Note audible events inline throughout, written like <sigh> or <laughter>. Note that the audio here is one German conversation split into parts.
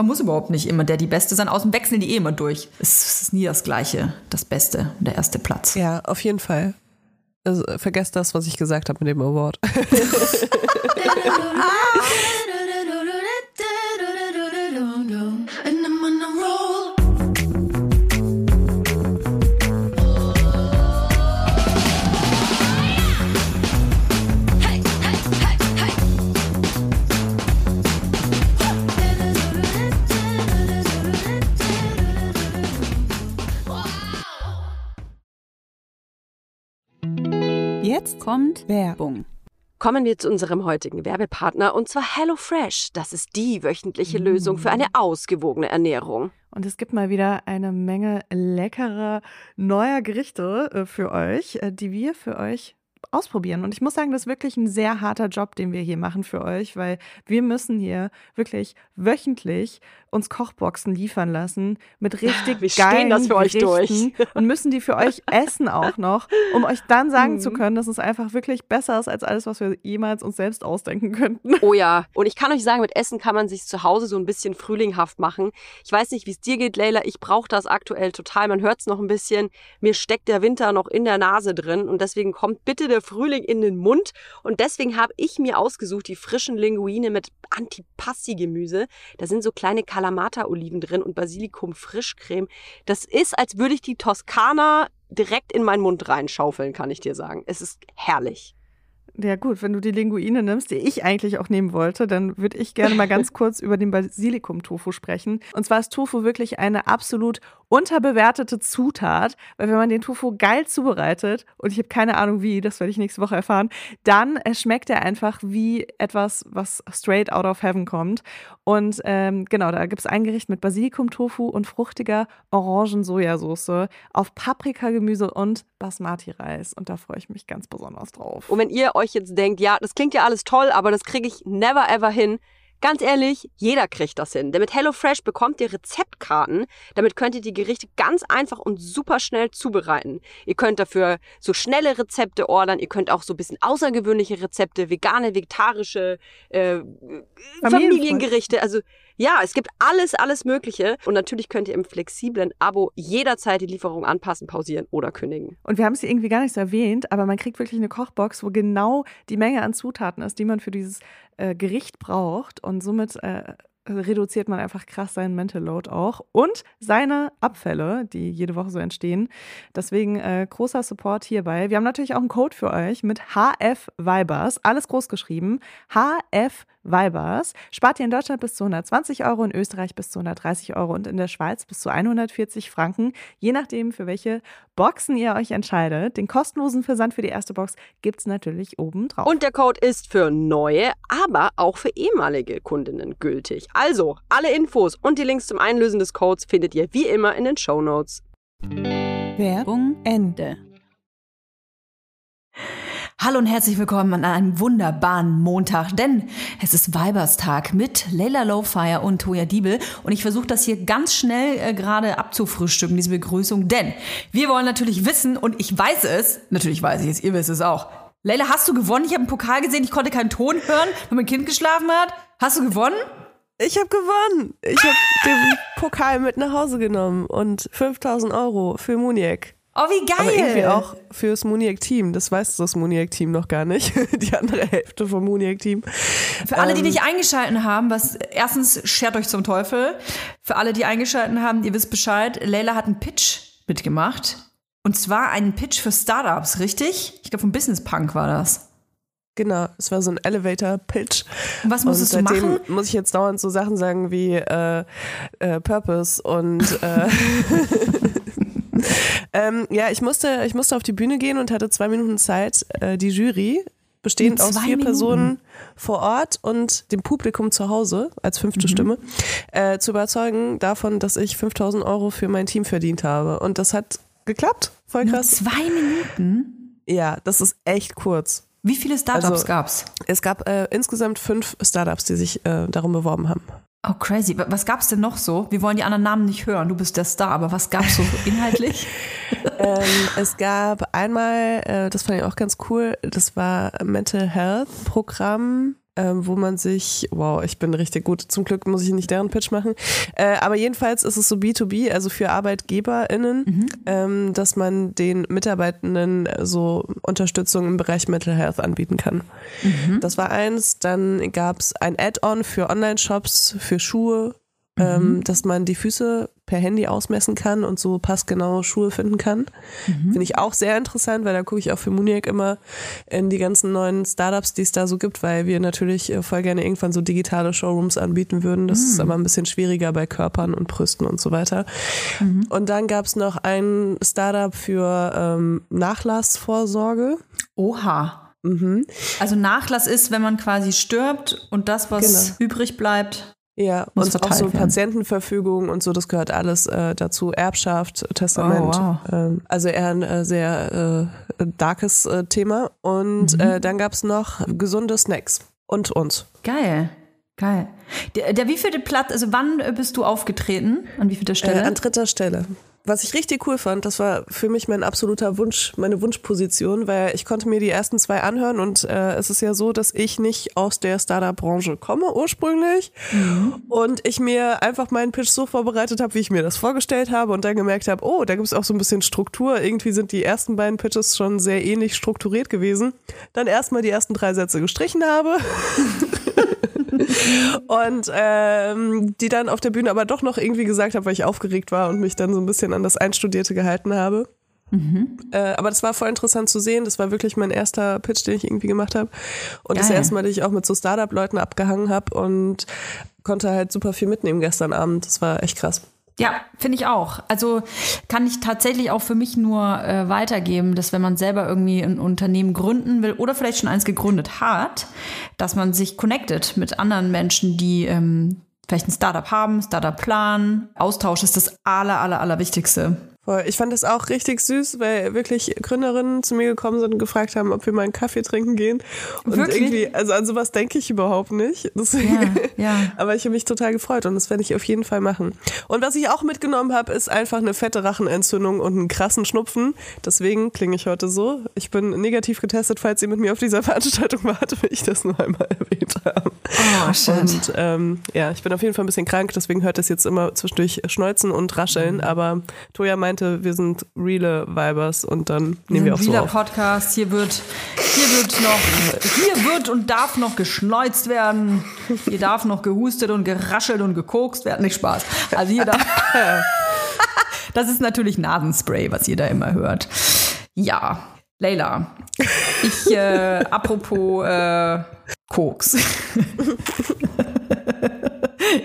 Man muss überhaupt nicht immer der die Beste sein, außen wechseln die eh immer durch. Es ist nie das Gleiche, das Beste, der erste Platz. Ja, auf jeden Fall. Also, vergesst das, was ich gesagt habe mit dem Award. <laughs> <laughs> kommt Werbung. Kommen wir zu unserem heutigen Werbepartner und zwar HelloFresh. Das ist die wöchentliche Lösung für eine ausgewogene Ernährung. Und es gibt mal wieder eine Menge leckerer neuer Gerichte äh, für euch, äh, die wir für euch ausprobieren. Und ich muss sagen, das ist wirklich ein sehr harter Job, den wir hier machen für euch, weil wir müssen hier wirklich wöchentlich uns Kochboxen liefern lassen mit richtig wir geilen das für euch Gerichten durch. <laughs> und müssen die für euch <laughs> essen auch noch, um euch dann sagen Mhm. zu können, dass es einfach wirklich besser ist als alles, was wir jemals uns selbst ausdenken könnten. Oh ja, <laughs> und ich kann euch sagen, mit Essen kann man sich zu Hause so ein bisschen frühlinghaft machen. Ich weiß nicht, wie es dir geht, Leila. Ich brauche das aktuell total. Man hört es noch ein bisschen. Mir steckt der Winter noch in der Nase drin und deswegen kommt bitte der Frühling in den Mund. Und deswegen habe ich mir ausgesucht die frischen Linguine mit Antipasti-Gemüse. Da sind so kleine Kalamata-Oliven drin und Basilikum-Frischcreme. Das ist, als würde ich die Toskana direkt in meinen Mund reinschaufeln, kann ich dir sagen. Es ist herrlich. Ja gut, wenn du die Linguine nimmst, die ich eigentlich auch nehmen wollte, dann würde ich gerne mal ganz <laughs> kurz über den Basilikum-Tofu sprechen. Und zwar ist Tofu wirklich eine absolut unterbewertete Zutat, weil wenn man den Tofu geil zubereitet, und ich habe keine Ahnung wie, das werde ich nächste Woche erfahren, dann äh, schmeckt er einfach wie etwas, was straight out of heaven kommt. Und ähm, genau, da gibt es ein Gericht mit Basilikum-Tofu und fruchtiger Orangen-Sojasauce auf Paprikagemüse und Basmati-Reis. Und da freue ich mich ganz besonders drauf. Und wenn ihr euch jetzt denkt, ja, das klingt ja alles toll, aber das kriege ich never ever hin. Ganz ehrlich, jeder kriegt das hin. Denn mit HelloFresh bekommt ihr Rezeptkarten. Damit könnt ihr die Gerichte ganz einfach und super schnell zubereiten. Ihr könnt dafür so schnelle Rezepte ordern. Ihr könnt auch so ein bisschen außergewöhnliche Rezepte, vegane, vegetarische, äh, Familiengerichte. Also ja, es gibt alles, alles Mögliche. Und natürlich könnt ihr im flexiblen Abo jederzeit die Lieferung anpassen, pausieren oder kündigen. Und wir haben es hier irgendwie gar nicht so erwähnt, aber man kriegt wirklich eine Kochbox, wo genau die Menge an Zutaten ist, die man für dieses äh, Gericht braucht. Und somit äh, reduziert man einfach krass seinen Mental Load auch und seine Abfälle, die jede Woche so entstehen. Deswegen äh, großer Support hierbei. Wir haben natürlich auch einen Code für euch mit HF Vibers, alles groß geschrieben. HF Vibers. Spart ihr in Deutschland bis zu 120 Euro, in Österreich bis zu 130 Euro und in der Schweiz bis zu 140 Franken, je nachdem, für welche Boxen ihr euch entscheidet. Den kostenlosen Versand für die erste Box gibt es natürlich oben drauf. Und der Code ist für neue, aber auch für ehemalige Kundinnen gültig. Also, alle Infos und die Links zum Einlösen des Codes findet ihr wie immer in den Show Notes. Werbung Ende. Hallo und herzlich willkommen an einem wunderbaren Montag, denn es ist Weiberstag mit Leila Lowfire und Toya Diebel und ich versuche das hier ganz schnell äh, gerade abzufrühstücken, diese Begrüßung, denn wir wollen natürlich wissen und ich weiß es, natürlich weiß ich es, ihr wisst es auch. Leila, hast du gewonnen? Ich habe einen Pokal gesehen, ich konnte keinen Ton hören, weil mein Kind geschlafen hat. Hast du gewonnen? Ich habe gewonnen. Ich habe den Pokal mit nach Hause genommen und 5000 Euro für Muniek. Oh, wie geil! Aber irgendwie auch fürs Muniek-Team. Das weiß das Muniek-Team noch gar nicht. <laughs> Die andere Hälfte vom Muniek-Team. Für alle, die Ähm, nicht eingeschalten haben, was erstens schert euch zum Teufel. Für alle, die eingeschalten haben, ihr wisst Bescheid. Leila hat einen Pitch mitgemacht. Und zwar einen Pitch für Startups, richtig? Ich glaube, vom Business Punk war das. Genau, es war so ein Elevator-Pitch. Was musstest du und seitdem machen? muss ich jetzt dauernd so Sachen sagen wie äh, äh, Purpose und äh, <laughs> <laughs> ähm, ja, ich musste, ich musste auf die Bühne gehen und hatte zwei Minuten Zeit, äh, die Jury, bestehend Nur aus vier Minuten? Personen vor Ort und dem Publikum zu Hause als Mhm. fünfte Stimme, äh, zu überzeugen davon, dass ich 5000 Euro für mein Team verdient habe. Und das hat geklappt. Voll Nur krass. zwei Minuten? Ja, das ist echt kurz. Wie viele Startups Also- gab's? Es gab äh, insgesamt fünf Startups, die sich äh, darum beworben haben. Oh, crazy. Wa- Was gab's denn noch so? Wir wollen die anderen Namen nicht hören. Du bist der Star, aber was gab's so <laughs> inhaltlich? ähm, es gab einmal, äh, das fand ich auch ganz cool, das war Mental Health Programm. Ähm, wo man sich, wow, ich bin richtig gut, zum Glück muss ich nicht deren Pitch machen, äh, aber jedenfalls ist es so B2B, also für ArbeitgeberInnen, Mhm. ähm, dass man den Mitarbeitenden so Unterstützung im Bereich Mental Health anbieten kann. Mhm. Das war eins, dann gab es ein Add-on für Online-Shops, für Schuhe, Mhm. ähm, dass man die Füße per Handy ausmessen kann und so passgenaue Schuhe finden kann. Mhm. Finde ich auch sehr interessant, weil da gucke ich auch für Muniac immer in die ganzen neuen Startups, die es da so gibt, weil wir natürlich äh, voll gerne irgendwann so digitale Showrooms anbieten würden. Das Mhm. ist aber ein bisschen schwieriger bei Körpern und Brüsten und so weiter. Mhm. Und dann gab es noch ein Startup für ähm, Nachlassvorsorge. Oha. Mhm. Also Nachlass ist, wenn man quasi stirbt und das, was Genau. übrig bleibt. Ja, Muss und auch so werden. Patientenverfügung und so, das gehört alles äh, dazu. Erbschaft, Testament. Oh, wow. ähm, also eher ein äh, sehr äh, darkes äh, Thema. Und Mhm. äh, dann gab es noch gesunde Snacks und uns. Geil. Geil. Der, der wievielte Platz, also wann äh, bist du aufgetreten? An wievielter Stelle? an dritter Stelle. Was ich richtig cool fand, das war für mich mein absoluter Wunsch, meine Wunschposition, weil ich konnte mir die ersten zwei anhören und äh, es ist ja so, dass ich nicht aus der Startup-Branche komme ursprünglich und ich mir einfach meinen Pitch so vorbereitet habe, wie ich mir das vorgestellt habe und dann gemerkt habe, oh, da gibt es auch so ein bisschen Struktur. Irgendwie sind die ersten beiden Pitches schon sehr ähnlich strukturiert gewesen. Dann erstmal die ersten drei Sätze gestrichen habe. <laughs> und ähm, die dann auf der Bühne aber doch noch irgendwie gesagt habe, weil ich aufgeregt war und mich dann so ein bisschen an das Einstudierte gehalten habe. Äh, aber das war voll interessant zu sehen. Das war wirklich mein erster Pitch, den ich irgendwie gemacht habe. Und das Geil. erste Mal, dass ich auch mit so Startup-Leuten abgehangen habe und konnte halt super viel mitnehmen gestern Abend. Das war echt krass. Ja, finde ich auch. Also kann ich tatsächlich auch für mich nur äh, weitergeben, dass wenn man selber irgendwie ein Unternehmen gründen will oder vielleicht schon eins gegründet hat, dass man sich connectet mit anderen Menschen, die ähm, vielleicht ein Startup haben, Startup planen. Austausch ist das aller, aller, aller Wichtigste. Voll. Ich fand das auch richtig süß, weil wirklich Gründerinnen zu mir gekommen sind und gefragt haben, ob wir mal einen Kaffee trinken gehen. Und Wirklich? irgendwie, also an sowas denke ich überhaupt nicht. <laughs> Deswegen, Ja, ja. Aber ich habe mich total gefreut und das werde ich auf jeden Fall machen. Und was ich auch mitgenommen habe, ist einfach eine fette Rachenentzündung und einen krassen Schnupfen. Deswegen klinge ich heute so. Ich bin negativ getestet, falls ihr mit mir auf dieser <laughs> Veranstaltung wart, will ich das nur einmal <laughs> erwähnt haben. Oh, shit. Und ähm, ja, ich bin auf jeden Fall ein bisschen krank, deswegen hört es jetzt immer zwischendurch Schneuzen und Rascheln. Aber Toja meinte, wir sind reale Vibers und dann nehmen wir auch so auf. Podcast. Hier wird, hier wird noch, hier wird und darf noch geschneuzt werden. Hier darf noch gehustet und geraschelt und gekokst werden. Nicht Spaß. Also hier darf. <laughs> Das ist natürlich Nasenspray, was ihr da immer hört. Ja, Leila. Ich, äh, apropos äh, Koks. <laughs>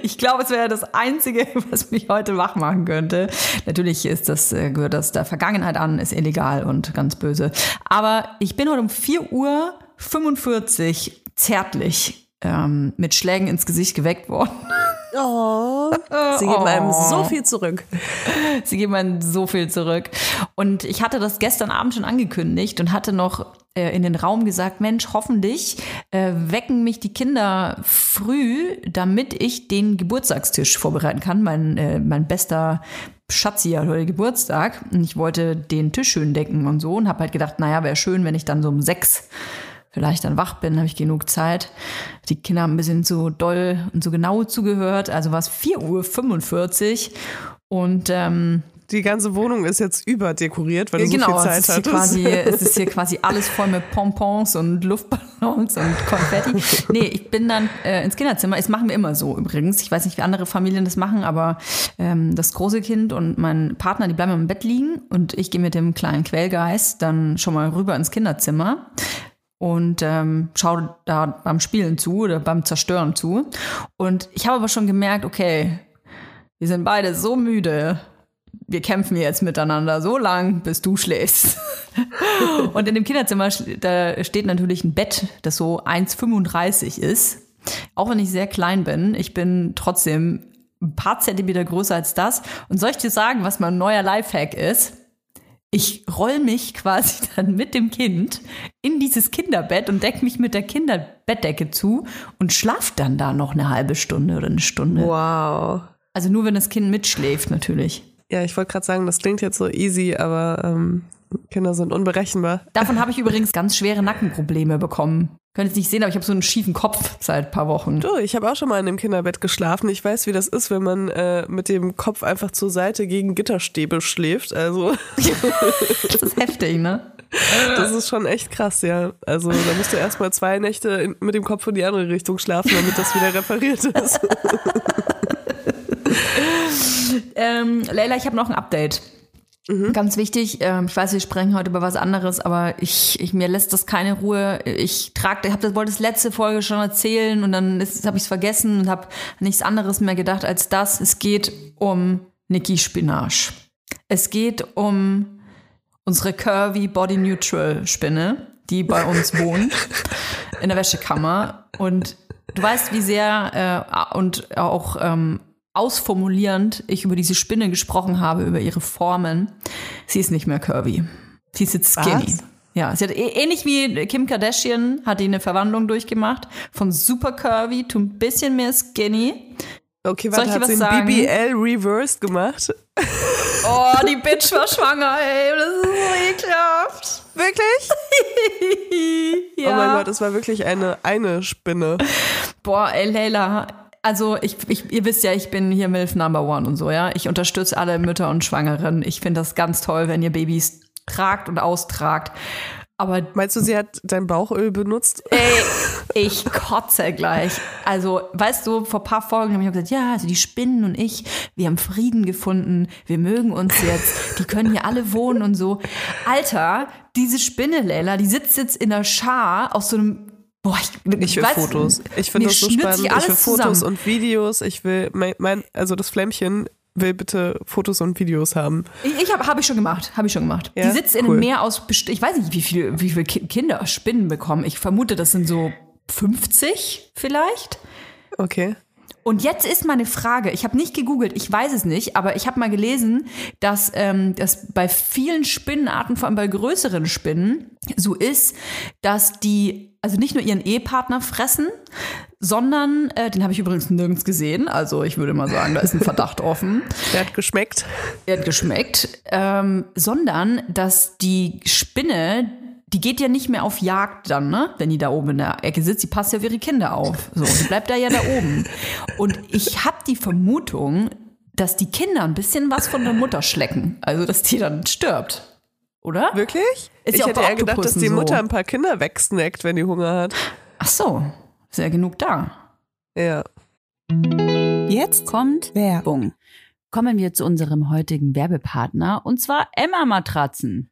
Ich glaube, es wäre das Einzige, <laughs> was mich heute wach machen könnte. Natürlich ist das, äh, gehört das der Vergangenheit an, ist illegal und ganz böse. Aber ich bin heute um 4 Uhr 45 zärtlich ähm, mit Schlägen ins Gesicht geweckt worden. Oh, sie geben einem so viel zurück. Sie geben einem so viel zurück. Und ich hatte das gestern Abend schon angekündigt und hatte noch äh, in den Raum gesagt, Mensch, hoffentlich äh, wecken mich die Kinder früh, damit ich den Geburtstagstisch vorbereiten kann. Mein, äh, mein bester Schatzi hat heute Geburtstag und ich wollte den Tisch schön decken und so und habe halt gedacht, naja, wäre schön, wenn ich dann so um sechs vielleicht dann wach bin, habe ich genug Zeit. Die Kinder haben ein bisschen zu doll und so genau zugehört. Also war es 4.45 Uhr und ähm, Die ganze Wohnung ist jetzt überdekoriert, weil du genau, so viel es, Zeit ist hier hattest. quasi, <laughs> es ist hier quasi alles voll mit Pompons und Luftballons und Konfetti. Nee, ich bin dann äh, ins Kinderzimmer. Das machen wir immer so übrigens. Ich weiß nicht, wie andere Familien das machen, aber ähm, das große Kind und mein Partner, die bleiben im Bett liegen und ich gehe mit dem kleinen Quellgeist dann schon mal rüber ins Kinderzimmer und ähm, schaue da beim Spielen zu oder beim Zerstören zu. Und ich habe aber schon gemerkt, okay, wir sind beide so müde. Wir kämpfen jetzt miteinander so lang, bis du schläfst. <laughs> Und in dem Kinderzimmer da steht natürlich ein Bett, das so 1,35 ist. Auch wenn ich sehr klein bin, ich bin trotzdem ein paar Zentimeter größer als das. Und soll ich dir sagen, was mein neuer Lifehack ist? Ich roll mich quasi <laughs> dann mit dem Kind in dieses Kinderbett und decke mich mit der Kinderbettdecke zu und schlaf dann da noch eine halbe Stunde oder eine Stunde. Wow. Also nur wenn das Kind mitschläft natürlich. Ja, ich wollte gerade sagen, das klingt jetzt so easy, aber ähm, Kinder sind unberechenbar. Davon habe ich <laughs> übrigens ganz schwere Nackenprobleme bekommen. Könnt ihr nicht sehen, aber ich habe so einen schiefen Kopf seit ein paar Wochen. Du, ich habe auch schon mal in einem Kinderbett geschlafen. Ich weiß, wie das ist, wenn man äh, mit dem Kopf einfach zur Seite gegen Gitterstäbe schläft. Also, <laughs> Das ist heftig, ne? Das ist schon echt krass, ja. Also, da musst du erstmal zwei Nächte in, mit dem Kopf in die andere Richtung schlafen, damit das wieder repariert ist. <laughs> Ähm, Leila, ich habe noch ein Update. Ganz wichtig, ähm, ich weiß, wir sprechen heute über was anderes, aber ich, ich mir lässt das keine Ruhe. Ich trage, ich habe das wollte das letzte Folge schon erzählen und dann habe ich es vergessen und habe nichts anderes mehr gedacht als das. Es geht um Niki Spinach. Es geht um unsere curvy Body Neutral Spinne, die bei uns wohnt <laughs> in der Wäschekammer und du weißt, wie sehr äh, und auch ähm, ausformulierend ich über diese Spinne gesprochen habe, über ihre Formen. Sie ist nicht mehr curvy. Sie ist jetzt skinny. Was? Ja, sie hat eh- ähnlich wie Kim Kardashian hat die eine Verwandlung durchgemacht von super curvy zu ein bisschen mehr skinny. Okay, Soll warte, ich dir hat was sagen? BBL reversed gemacht? <laughs> Oh, die Bitch war schwanger, ey, das ist so ekelhaft. Wirklich? <laughs> ja. Oh mein Gott, es war wirklich eine, eine Spinne. Boah, ey, Leila. Also ich, ich, ihr wisst ja, ich bin hier MILF Number One und so, ja. Ich unterstütze alle Mütter und Schwangeren. Ich finde das ganz toll, wenn ihr Babys tragt und austragt. Aber Meinst du, sie hat dein Bauchöl benutzt? ey, ich kotze gleich. Also, weißt du, vor ein paar Folgen habe ich gesagt, ja, also die Spinnen und ich, wir haben Frieden gefunden, wir mögen uns jetzt, die können hier alle wohnen und so. Alter, diese Spinne, Leila, die sitzt jetzt in der Schar aus so einem Boah, ich, Ich will weiß- Fotos. Ich finde das so spannend. Ich will Fotos zusammen. und Videos. Ich will, mein, mein, also das Flämmchen will bitte Fotos und Videos haben. Ich, ich habe hab ich schon gemacht, habe ich schon gemacht. Ja? Die sitzt in Cool. einem Meer aus, ich weiß nicht, wie viele wie viel Ki- Kinder Spinnen bekommen. Ich vermute, das sind so 50 vielleicht. Okay. Und jetzt ist meine Frage, ich habe nicht gegoogelt, ich weiß es nicht, aber ich habe mal gelesen, dass ähm, das bei vielen Spinnenarten, vor allem bei größeren Spinnen, so ist, dass die also nicht nur ihren Ehepartner fressen, sondern, äh, den habe ich übrigens nirgends gesehen, also ich würde mal sagen, da ist ein Verdacht offen. <laughs> Der hat geschmeckt. Er hat geschmeckt, ähm, sondern dass die Spinne, die geht ja nicht mehr auf Jagd dann, ne? Wenn die da oben in der Ecke sitzt, die passt ja auf ihre Kinder auf. So, die bleibt da ja da oben. <laughs> Und ich habe die Vermutung, dass die Kinder ein bisschen was von der Mutter schlecken. Also, dass die dann stirbt. Oder? Wirklich? Ist ich ja auch hätte eher gedacht, dass die so. Mutter ein paar Kinder wegsnackt, wenn die Hunger hat. Ach so, ist ja genug da. Ja. Jetzt kommt Werbung. Kommen wir zu unserem heutigen Werbepartner und zwar Emma Matratzen.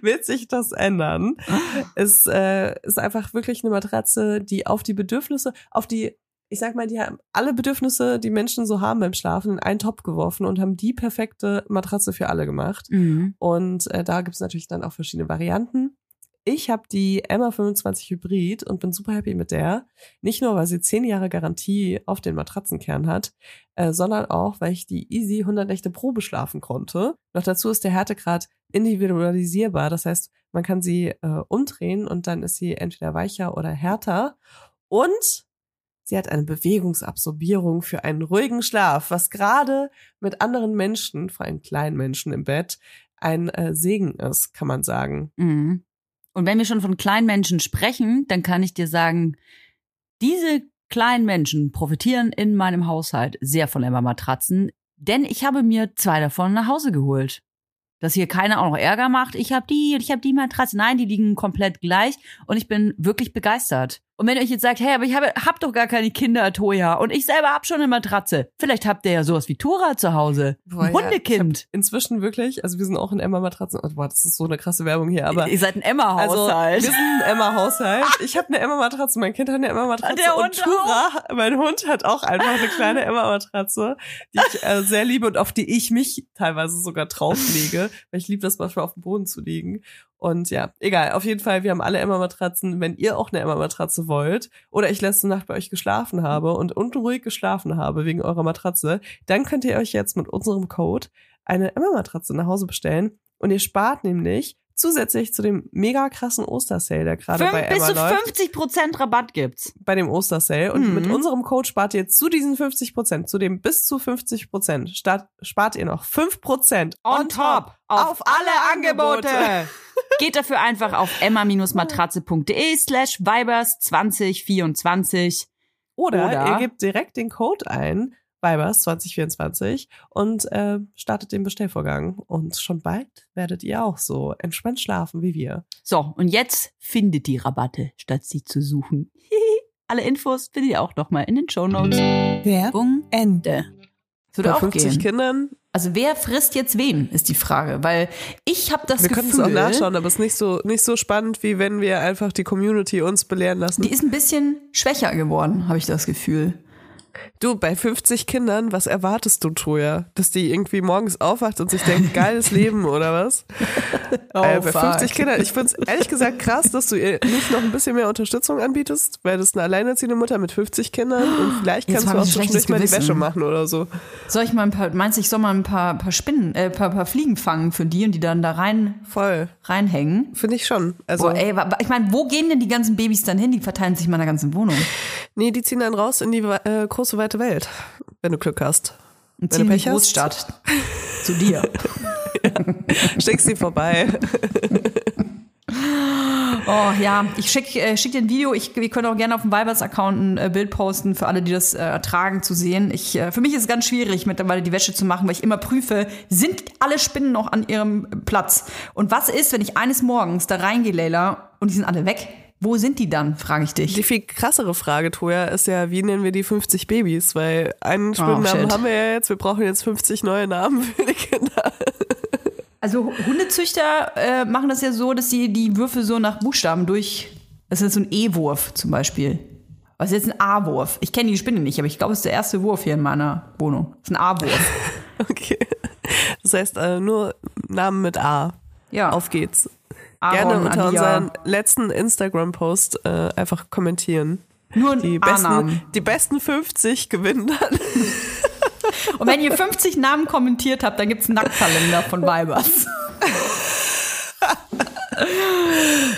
wird sich das ändern. Es äh, ist einfach wirklich eine Matratze, die auf die Bedürfnisse, auf die, ich sag mal, die haben alle Bedürfnisse, die Menschen so haben beim Schlafen, in einen Topf geworfen und haben die perfekte Matratze für alle gemacht. Mhm. Und äh, da gibt's natürlich dann auch verschiedene Varianten. Ich habe die Emma 25 Hybrid und bin super happy mit der. Nicht nur, weil sie 10 Jahre Garantie auf den Matratzenkern hat, äh, sondern auch, weil ich die Easy 100 Nächte Probe schlafen konnte. Noch dazu ist der Härtegrad individualisierbar. Das heißt, man kann sie äh, umdrehen und dann ist sie entweder weicher oder härter. Und sie hat eine Bewegungsabsorbierung für einen ruhigen Schlaf, was gerade mit anderen Menschen, vor allem kleinen Menschen im Bett, ein äh, Segen ist, kann man sagen. Mhm. Und wenn wir schon von kleinen Menschen sprechen, dann kann ich dir sagen, diese kleinen Menschen profitieren in meinem Haushalt sehr von Emma-Matratzen, denn ich habe mir zwei davon nach Hause geholt. Dass hier keiner auch noch Ärger macht, ich habe die und ich habe die Matratze. Nein, die liegen komplett gleich und ich bin wirklich begeistert. Und wenn ihr euch jetzt sagt, hey, aber ich habe, hab doch gar keine Kinder, Toja, und ich selber hab schon eine Matratze. Vielleicht habt ihr ja sowas wie Tora zu Hause. Boah, Ein ja, Hundekind. Inzwischen wirklich, also wir sind auch in Emma-Matratzen. Oh, boah, das ist so eine krasse Werbung hier, aber ihr seid ein also Emma-Haushalt. wir sind ein Emma-Haushalt. <laughs> Ich habe eine Emma-Matratze, mein Kind hat eine Emma-Matratze Der und Hund Tura, mein Hund hat auch einfach eine kleine <laughs> Emma-Matratze, die ich äh, sehr liebe und auf die ich mich teilweise sogar drauflege, weil ich liebe das manchmal auf dem Boden zu liegen. Und ja, egal. Auf jeden Fall, wir haben alle Emma-Matratzen. Wenn ihr auch eine Emma-Matratze wollt oder ich letzte Nacht bei euch geschlafen habe und unruhig geschlafen habe wegen eurer Matratze, dann könnt ihr euch jetzt mit unserem Code eine Emma-Matratze nach Hause bestellen. Und ihr spart nämlich zusätzlich zu dem mega krassen Ostersale, der gerade bei bis Emma zu läuft, 50 Prozent Rabatt gibt's. bei dem Ostersale. Und Mhm. mit unserem Code spart ihr zu diesen 50 Prozent, zu dem bis zu 50 Prozent, spart ihr noch 5 Prozent On top auf alle Angebote. <laughs> Geht dafür einfach auf emma-matratze.de slash vibers 2024. Oder, Oder- ihr gebt direkt den Code ein, Vibers 2024 und äh, startet den Bestellvorgang. Und schon bald werdet ihr auch so entspannt schlafen wie wir. So, und jetzt findet die Rabatte, statt sie zu suchen. Alle Infos findet ihr auch nochmal in den Shownotes. Werbung Ende. Würde Bei auch 50 gehen. Kindern, Also wer frisst jetzt wen, ist die Frage. Weil ich habe das wir können es Gefühl, auch nachschauen, aber es ist nicht so, nicht so spannend, wie wenn wir einfach die Community uns belehren lassen. die ist ein bisschen schwächer geworden, habe ich das Gefühl. Du, bei 50 Kindern, was erwartest du, Troja? Dass die irgendwie morgens aufwacht und sich denkt, geiles Leben oder was? <laughs> äh, bei 50 Kindern, ich finde es ehrlich gesagt krass, dass du ihr nicht noch ein bisschen mehr Unterstützung anbietest, weil das ist eine alleinerziehende Mutter mit 50 Kindern und <gasps> vielleicht Jetzt kannst du hab auch zwischendurch schlechtes mal die. Wäsche machen oder so. Soll ich mal ein paar, meinst du, ich soll mal ein paar, paar Spinnen, äh, paar, paar Fliegen fangen für die und die dann da rein, Voll. reinhängen? Finde ich schon. Also, Boah, ey, ich meine, wo gehen denn die ganzen Babys dann hin? Die verteilen sich mal in der ganzen Wohnung. nee, die ziehen dann raus in die äh, große, weite Welt, wenn du Glück hast. Und Wenn ziehen du Pech hast. Großstadt. Zu dir. <laughs> <laughs> Schickst sie vorbei. <laughs> Oh ja, ich schicke äh, schick dir ein Video. Ich, wir können auch gerne auf dem Vibers-Account ein äh, Bild posten, für alle, die das äh, ertragen, zu sehen. Ich, äh, für mich ist es ganz schwierig, mittlerweile die Wäsche zu machen, weil ich immer prüfe, sind alle Spinnen noch an ihrem Platz? Und was ist, wenn ich eines Morgens da reingehe, Leila, und die sind alle weg? Wo sind die dann, frage ich dich. Die viel krassere Frage, Toja, ist ja, wie nennen wir die 50 Babys? Weil einen Spinnennamen shit. haben wir ja jetzt, wir brauchen jetzt 50 neue Namen <laughs> für die Kinder. Also Hundezüchter äh, machen das ja so, dass sie die Würfe so nach Buchstaben durch. Das ist so ein E-Wurf zum Beispiel. Was ist jetzt ein A-Wurf? Ich kenne die Spinne nicht, aber ich glaube, es ist der erste Wurf hier in meiner Wohnung. Das ist ein A-Wurf. <laughs> Okay. Das heißt, äh, nur Namen mit A. Ja. Auf geht's. Aaron, Gerne unter Adia. unseren letzten Instagram-Post äh, einfach kommentieren. Nur Die besten, die besten 50 gewinnen dann. <laughs> Und wenn ihr 50 Namen kommentiert habt, dann gibt's einen Nacktkalender von Vibers. <laughs>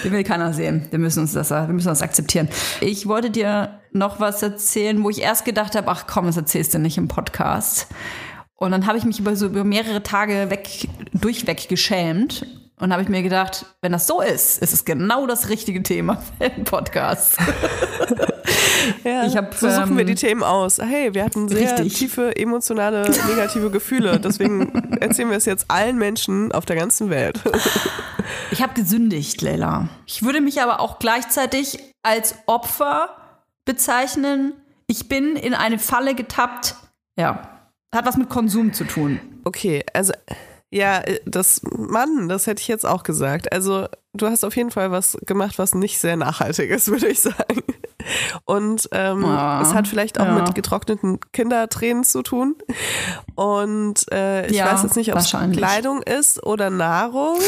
Den will keiner sehen. Wir müssen uns das, wir müssen das akzeptieren. Ich wollte dir noch was erzählen, wo ich erst gedacht habe, ach komm, das erzählst du nicht im Podcast. Und dann habe ich mich über so über mehrere Tage weg, durchweg geschämt. Und habe ich mir gedacht, wenn das so ist, ist es genau das richtige Thema <laughs> für den Podcast. <laughs> Ja, hab, so suchen wir ähm, die Themen aus. Hey, wir hatten sehr Richtig. tiefe emotionale, negative Gefühle. Deswegen <laughs> erzählen wir es jetzt allen Menschen auf der ganzen Welt. Ich habe gesündigt, Leila. Ich würde mich aber auch gleichzeitig als Opfer bezeichnen. Ich bin in eine Falle getappt. Ja, hat was mit Konsum zu tun. Okay, also ja, das Mann, das hätte ich jetzt auch gesagt. Also du hast auf jeden Fall was gemacht, was nicht sehr nachhaltig ist, <laughs> würde ich sagen. Und ähm, Ah, es hat vielleicht auch ja. mit getrockneten Kindertränen zu tun. Und äh, ich Ja, weiß jetzt nicht, ob es. Kleidung ist oder Nahrung.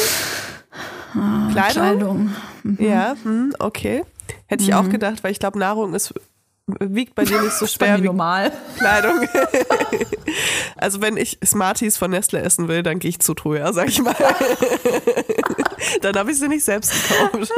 Kleidung? Kleidung. Ja, hm, okay. Hätte ich Mhm. auch gedacht, weil ich glaube, Nahrung ist wiegt bei dir nicht so schwer wie normal. <laughs> Kleidung. <laughs> also wenn ich Smarties von Nestle essen will, dann gehe ich zu Troja, sag ich mal. <laughs> dann habe ich sie nicht selbst gekauft.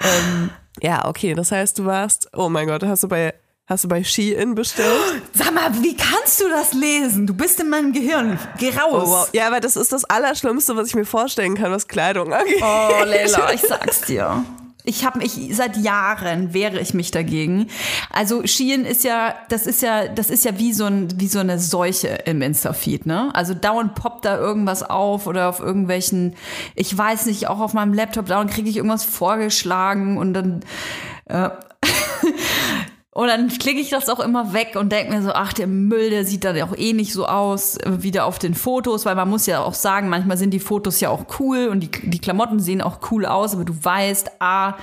ähm, ja, okay, das heißt, du warst, oh mein Gott, hast du bei, hast du bei Shein bestellt? Sag mal, wie kannst du das lesen? Du bist in meinem Gehirn. Geh raus. Oh, wow. Ja, aber das ist das Allerschlimmste, was ich mir vorstellen kann, was Kleidung angeht. Oh, Leila, ich sag's dir. Ich habe mich seit Jahren wehre ich mich dagegen. Also Shein ist ja, das ist ja, das ist ja wie so ein, wie so eine Seuche im Insta-Feed, ne? Also dauernd poppt da irgendwas auf oder auf irgendwelchen, ich weiß nicht, auch auf meinem Laptop dauernd kriege ich irgendwas vorgeschlagen und dann äh, <laughs> und dann klicke ich das auch immer weg und denke mir so, ach, der Müll, der sieht dann auch eh nicht so aus äh, wie der auf den Fotos, weil man muss ja auch sagen, manchmal sind die Fotos ja auch cool und die, die Klamotten sehen auch cool aus, aber du weißt, ah,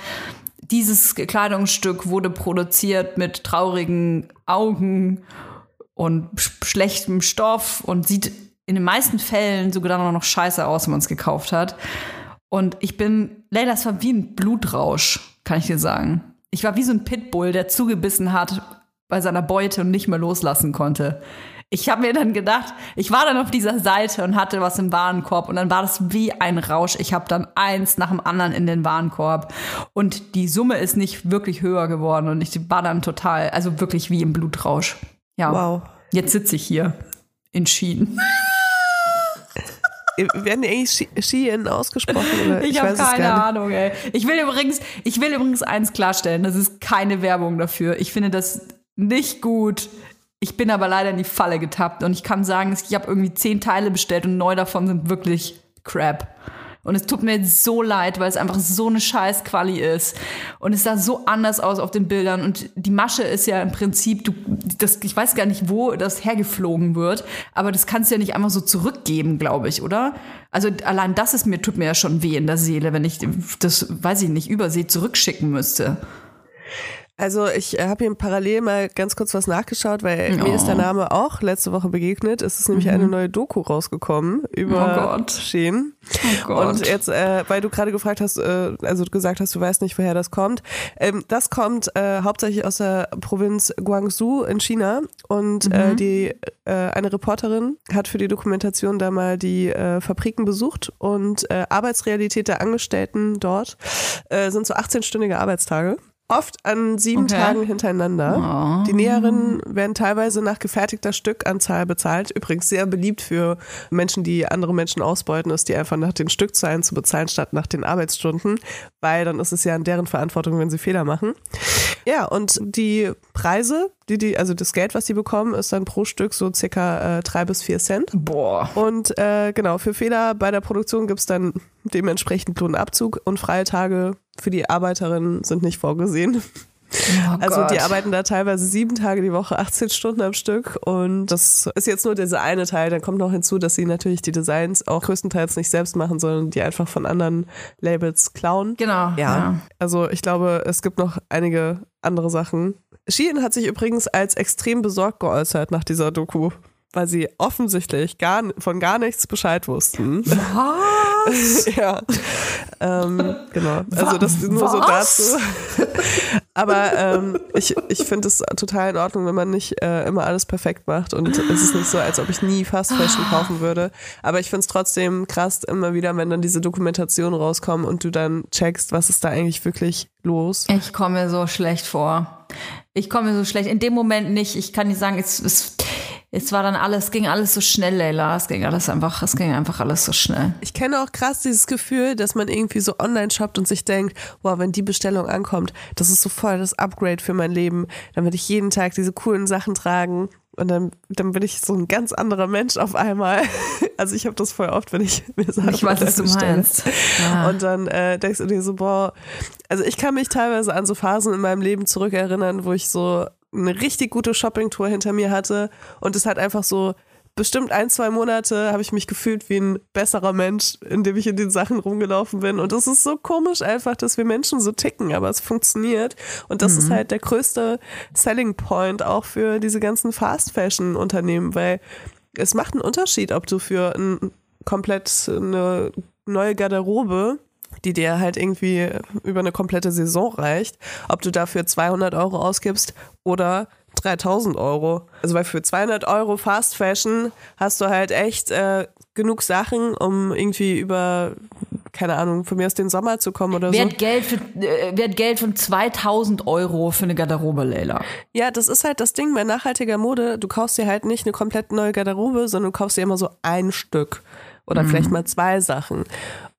dieses Kleidungsstück wurde produziert mit traurigen Augen und sch schlechtem Stoff und sieht in den meisten Fällen sogar noch scheiße aus, wenn man es gekauft hat. Und ich bin, Leila, es war wie ein Blutrausch, kann ich dir sagen. Ich war wie so ein Pitbull, der zugebissen hat bei seiner Beute und nicht mehr loslassen konnte. Ich habe mir dann gedacht, ich war dann auf dieser Seite und hatte was im Warenkorb und dann war das wie ein Rausch. Ich habe dann eins nach dem anderen in den Warenkorb und die Summe ist nicht wirklich höher geworden und ich war dann total, also wirklich wie im Blutrausch. Ja. Wow. Jetzt sitze ich hier in Schien. Werden die eigentlich Skiën ausgesprochen? Oder? <laughs> Ich, habe weiß es keine. Ahnung, ey. Ich will übrigens, ich will übrigens eins klarstellen, das ist keine Werbung dafür. Ich finde das nicht gut. Ich bin aber leider in die Falle getappt und ich kann sagen, ich habe irgendwie zehn Teile bestellt und neun davon sind wirklich crap. Und es tut mir so leid, weil es einfach so eine scheiß Quali ist. Und es sah so anders aus auf den Bildern. Und die Masche ist ja im Prinzip, du, das, ich weiß gar nicht, wo das hergeflogen wird, aber das kannst du ja nicht einfach so zurückgeben, glaube ich, oder? Also allein das ist mir, tut mir ja schon weh in der Seele, wenn ich das, weiß ich nicht, übersee zurückschicken müsste. Also ich habe hier parallel mal ganz kurz was nachgeschaut, weil mir ist der Name auch letzte Woche begegnet. Es ist nämlich eine neue Doku rausgekommen über Oh Gott. Shein. Oh Gott. Und jetzt, äh, weil du gerade gefragt hast, äh, also gesagt hast, du weißt nicht, woher das kommt. Ähm, das kommt äh, hauptsächlich aus der Provinz Guangzhou in China. Und äh, die äh, eine Reporterin hat für die Dokumentation da mal die äh, Fabriken besucht und äh, Arbeitsrealität der Angestellten dort äh, sind so 18-stündige Arbeitstage. Oft an sieben Okay. Tagen hintereinander. Die Näherinnen werden teilweise nach gefertigter Stückanzahl bezahlt. Übrigens sehr beliebt für Menschen, die andere Menschen ausbeuten, ist die einfach nach den Stückzahlen zu bezahlen, statt nach den Arbeitsstunden, weil dann ist es ja in deren Verantwortung, wenn sie Fehler machen. Ja, und die Preise, die die, also das Geld, was die bekommen, ist dann pro Stück so circa äh, drei bis vier Cent. Boah. Und äh, genau, für Fehler bei der Produktion gibt's dann dementsprechend Lohnabzug und freie Tage für die Arbeiterinnen sind nicht vorgesehen. Oh Also die Gott. arbeiten da teilweise sieben Tage die Woche, 18 Stunden am Stück und das ist jetzt nur dieser eine Teil. Dann kommt noch hinzu, dass sie natürlich die Designs auch größtenteils nicht selbst machen, sondern die einfach von anderen Labels klauen. Genau. Ja, also ich glaube, es gibt noch einige andere Sachen. Shein hat sich übrigens als extrem besorgt geäußert nach dieser Doku, weil sie offensichtlich gar, von gar nichts Bescheid wussten. Was? <laughs> ja, ähm, genau. Also das nur so dazu. Aber ähm, ich, ich finde es total in Ordnung, wenn man nicht äh, immer alles perfekt macht. Und es ist nicht so, als ob ich nie Fast Fashion kaufen würde. Aber ich finde es trotzdem krass immer wieder, wenn dann diese Dokumentationen rauskommen und du dann checkst, was ist da eigentlich wirklich los. Ich komme mir so schlecht vor. Ich komme mir so schlecht. In dem Moment nicht. Ich kann nicht sagen, es, es, es war dann alles, es ging alles so schnell, Leila. Es ging alles einfach, es ging einfach alles so schnell. Ich kenne auch krass dieses Gefühl, dass man irgendwie so online shoppt und sich denkt, wow, wenn die Bestellung ankommt, das ist so voll das Upgrade für mein Leben. Dann werde ich jeden Tag diese coolen Sachen tragen und dann, dann bin ich so ein ganz anderer Mensch auf einmal. <laughs> Also ich habe das voll oft, wenn ich <laughs> mir Sachen Ich weiß, was du bestelle. meinst. Ja. Und dann äh, denkst du dir so, boah, also ich kann mich teilweise an so Phasen in meinem Leben zurückerinnern, wo ich so eine richtig gute Shoppingtour hinter mir hatte und es hat einfach so bestimmt ein, zwei Monate habe ich mich gefühlt wie ein besserer Mensch, indem ich in den Sachen rumgelaufen bin. Und es ist so komisch einfach, dass wir Menschen so ticken, aber es funktioniert. Und das ist halt der größte Selling Point auch für diese ganzen Fast Fashion Unternehmen, weil es macht einen Unterschied, ob du für ein komplett eine neue Garderobe die dir halt irgendwie über eine komplette Saison reicht, ob du dafür 200 Euro ausgibst oder 3000 Euro. Also weil für 200 Euro Fast Fashion hast du halt echt äh, genug Sachen, um irgendwie über, keine Ahnung, von mir aus den Sommer zu kommen oder Wer so. Geld, für, äh, wer hat Geld von 2000 Euro für eine Garderobe, Leila? Ja, das ist halt das Ding bei nachhaltiger Mode. Du kaufst dir halt nicht eine komplett neue Garderobe, sondern du kaufst dir immer so ein Stück oder vielleicht mal zwei Sachen.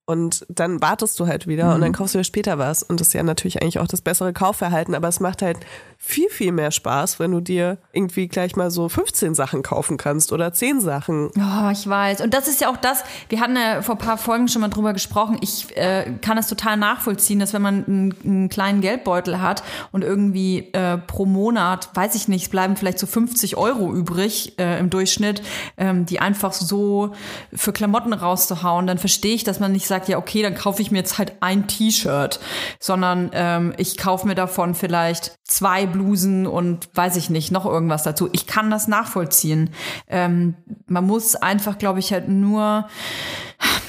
Und dann wartest du halt wieder und dann kaufst du dir später was. Und das ist ja natürlich eigentlich auch das bessere Kaufverhalten, aber es macht halt viel, viel mehr Spaß, wenn du dir irgendwie gleich mal so 15 Sachen kaufen kannst oder 10 Sachen. Oh, ich weiß. Und das ist ja auch das, wir hatten ja vor ein paar Folgen schon mal drüber gesprochen. Ich äh, kann das total nachvollziehen, dass wenn man einen, einen kleinen Geldbeutel hat und irgendwie äh, pro Monat, weiß ich nicht, es bleiben vielleicht so 50 Euro übrig äh, im Durchschnitt, ähm, die einfach so für Klamotten rauszuhauen, dann verstehe ich, dass man nicht sagt, sagt, ja, okay, dann kaufe ich mir jetzt halt ein T-Shirt, sondern ähm, ich kaufe mir davon vielleicht zwei Blusen und weiß ich nicht, noch irgendwas dazu. Ich kann das nachvollziehen. Ähm, man muss einfach, glaube ich, halt nur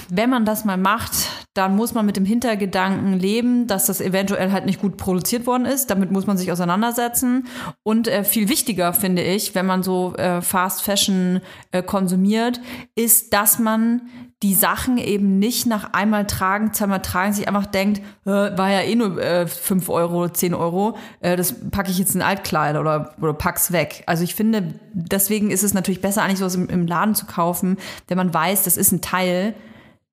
wenn man das mal macht, dann muss man mit dem Hintergedanken leben, dass das eventuell halt nicht gut produziert worden ist. Damit muss man sich auseinandersetzen. Und äh, viel wichtiger finde ich, wenn man so äh, Fast Fashion äh, konsumiert, ist, dass man die Sachen eben nicht nach einmal tragen, zweimal tragen, sich einfach denkt, äh, war ja eh nur äh, 5 Euro, 10 Euro, äh, das packe ich jetzt in Altkleid oder, oder pack's weg. Also ich finde, deswegen ist es natürlich besser, eigentlich sowas im, im Laden zu kaufen, wenn man weiß, das ist ein Teil,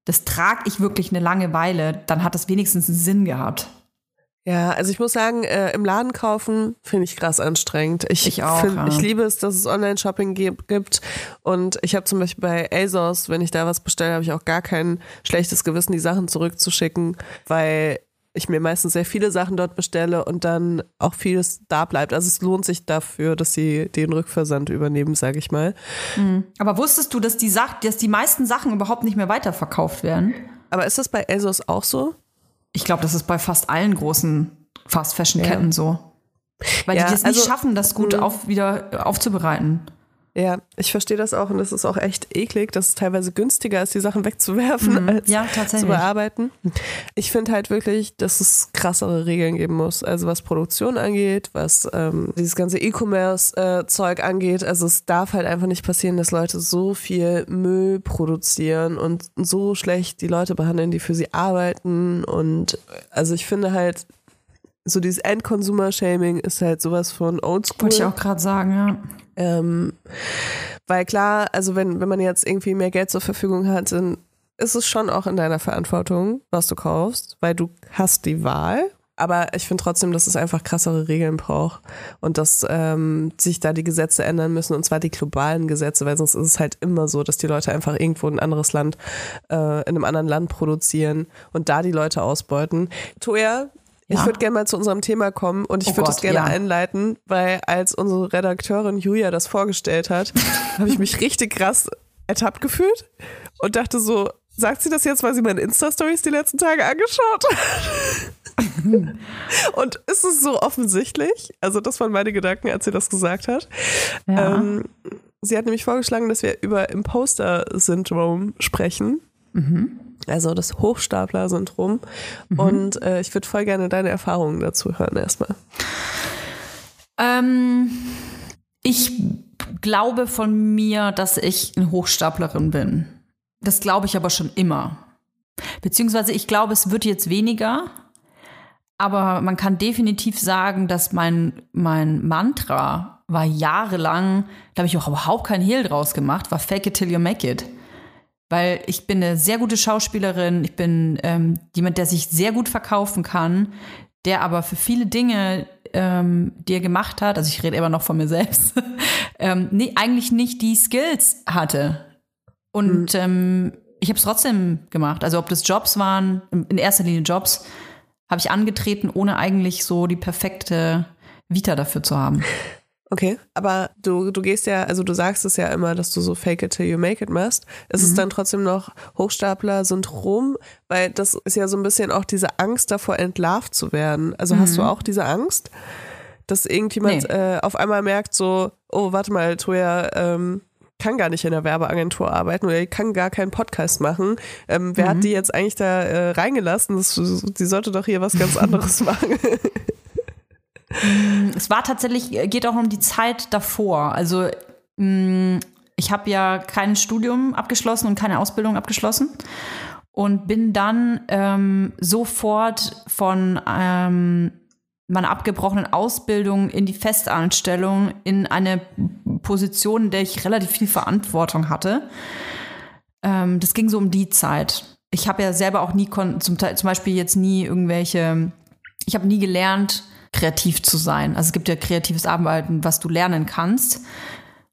das trage ich wirklich eine lange Weile, dann hat das wenigstens einen Sinn gehabt. Ja, also ich muss sagen, äh, im Laden kaufen finde ich krass anstrengend. Ich, Ich auch, find, ja. ich liebe es, dass es Online-Shopping gibt, gibt. Und ich habe zum Beispiel bei ASOS, wenn ich da was bestelle, habe ich auch gar kein schlechtes Gewissen, die Sachen zurückzuschicken, weil ich mir meistens sehr viele Sachen dort bestelle und dann auch vieles da bleibt. Also es lohnt sich dafür, dass sie den Rückversand übernehmen, sage ich mal. Aber wusstest du, dass die, Sach dass die meisten Sachen überhaupt nicht mehr weiterverkauft werden? Aber ist das bei ASOS auch so? Ich glaube, das ist bei fast allen großen Fast-Fashion-Ketten Ja. so. Weil Ja, die das nicht also- schaffen, das gut Mhm. auf, wieder aufzubereiten. Ja, ich verstehe das auch und das ist auch echt eklig, dass es teilweise günstiger ist, die Sachen wegzuwerfen, als Mhm. Ja, zu bearbeiten. Ich finde halt wirklich, dass es krassere Regeln geben muss. Also was Produktion angeht, was ähm, dieses ganze E-Commerce-Zeug angeht. Also es darf halt einfach nicht passieren, dass Leute so viel Müll produzieren und so schlecht die Leute behandeln, die für sie arbeiten. Und also ich finde halt, so dieses End-Consumer-Shaming ist halt sowas von Oldschool. Wollte ich auch gerade sagen, ja. Ähm, weil klar, also wenn, wenn man jetzt irgendwie mehr Geld zur Verfügung hat, dann ist es schon auch in deiner Verantwortung, was du kaufst, weil du hast die Wahl. Aber ich finde trotzdem, dass es einfach krassere Regeln braucht und dass ähm, sich da die Gesetze ändern müssen und zwar die globalen Gesetze, weil sonst ist es halt immer so, dass die Leute einfach irgendwo in ein anderes Land, äh, in einem anderen Land produzieren und da die Leute ausbeuten. Toja, ich Ja. würde gerne mal zu unserem Thema kommen und ich Oh würde es gerne ja. einleiten, weil als unsere Redakteurin Julia das vorgestellt hat, <laughs> habe ich mich richtig krass ertappt gefühlt und dachte so, sagt sie das jetzt, weil sie meine Insta-Stories die letzten Tage angeschaut hat? <laughs> und ist es so offensichtlich? Also das waren meine Gedanken, als sie das gesagt hat. Ja. Ähm, sie hat nämlich vorgeschlagen, dass wir über Imposter-Syndrom sprechen. Also das Hochstapler-Syndrom. Und äh, ich würde voll gerne deine Erfahrungen dazu hören erstmal. Ähm, ich glaube von mir, dass ich eine Hochstaplerin bin. Das glaube ich aber schon immer. Beziehungsweise ich glaube, es wird jetzt weniger. Aber man kann definitiv sagen, dass mein, mein Mantra war jahrelang, da habe ich auch überhaupt keinen Hehl draus gemacht, war fake it till you make it. Weil ich bin eine sehr gute Schauspielerin, ich bin ähm, jemand, der sich sehr gut verkaufen kann, der aber für viele Dinge, ähm, die er gemacht hat, also ich rede immer noch von mir selbst, <laughs> ähm, nee, eigentlich nicht die Skills hatte. Und ähm, ich habe es trotzdem gemacht. Also ob das Jobs waren, in erster Linie Jobs, habe ich angetreten, ohne eigentlich so die perfekte Vita dafür zu haben. <laughs> Okay, aber du, du gehst ja, also du sagst es ja immer, dass du so fake it till you make it machst. Ist es dann trotzdem noch Hochstapler-Syndrom? Weil das ist ja so ein bisschen auch diese Angst davor, entlarvt zu werden. Also hast du auch diese Angst, dass irgendjemand Nee. äh, auf einmal merkt so, oh, warte mal, Toja, ähm, kann gar nicht in der Werbeagentur arbeiten oder kann gar keinen Podcast machen. Ähm, wer hat die jetzt eigentlich da äh, reingelassen? Das, die sollte doch hier was ganz anderes <laughs> machen. Es war tatsächlich, äh, geht auch um die Zeit davor. Also mh, ich habe ja kein Studium abgeschlossen und keine Ausbildung abgeschlossen und bin dann ähm, sofort von ähm, meiner abgebrochenen Ausbildung in die Festanstellung in eine Position, in der ich relativ viel Verantwortung hatte. Ähm, das ging so um die Zeit. Ich habe ja selber auch nie, zum, zum Beispiel jetzt nie irgendwelche, ich habe nie gelernt, kreativ zu sein. Also es gibt ja kreatives Arbeiten, was du lernen kannst.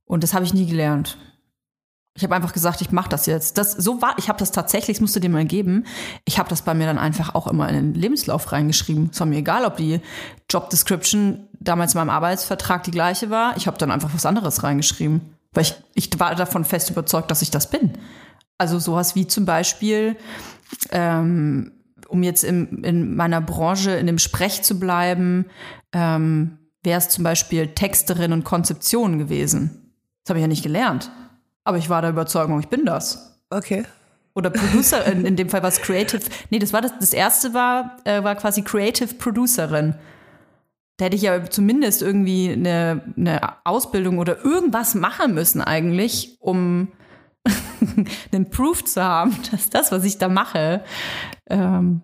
Und das habe ich nie gelernt. Ich habe einfach gesagt, ich mache das jetzt. Das so war, ich habe das tatsächlich, das musst du dir mal geben. Ich habe das bei mir dann einfach auch immer in den Lebenslauf reingeschrieben. Es war mir egal, ob die Job Description damals in meinem Arbeitsvertrag die gleiche war. Ich habe dann einfach was anderes reingeschrieben, weil ich, ich war davon fest überzeugt, dass ich das bin. Also sowas wie zum Beispiel ähm, um jetzt im, in meiner Branche in dem Sprech zu bleiben, ähm, wäre es zum Beispiel Texterin und Konzeption gewesen. Das habe ich ja nicht gelernt. Aber ich war der Überzeugung, ich bin das. Okay. Oder Producer, in, in dem Fall war es Creative. Nee, das war das, das erste war, äh, war quasi Creative Producerin. Da hätte ich ja zumindest irgendwie eine, eine Ausbildung oder irgendwas machen müssen eigentlich, um <laughs> einen Proof zu haben, dass das, was ich da mache, ähm,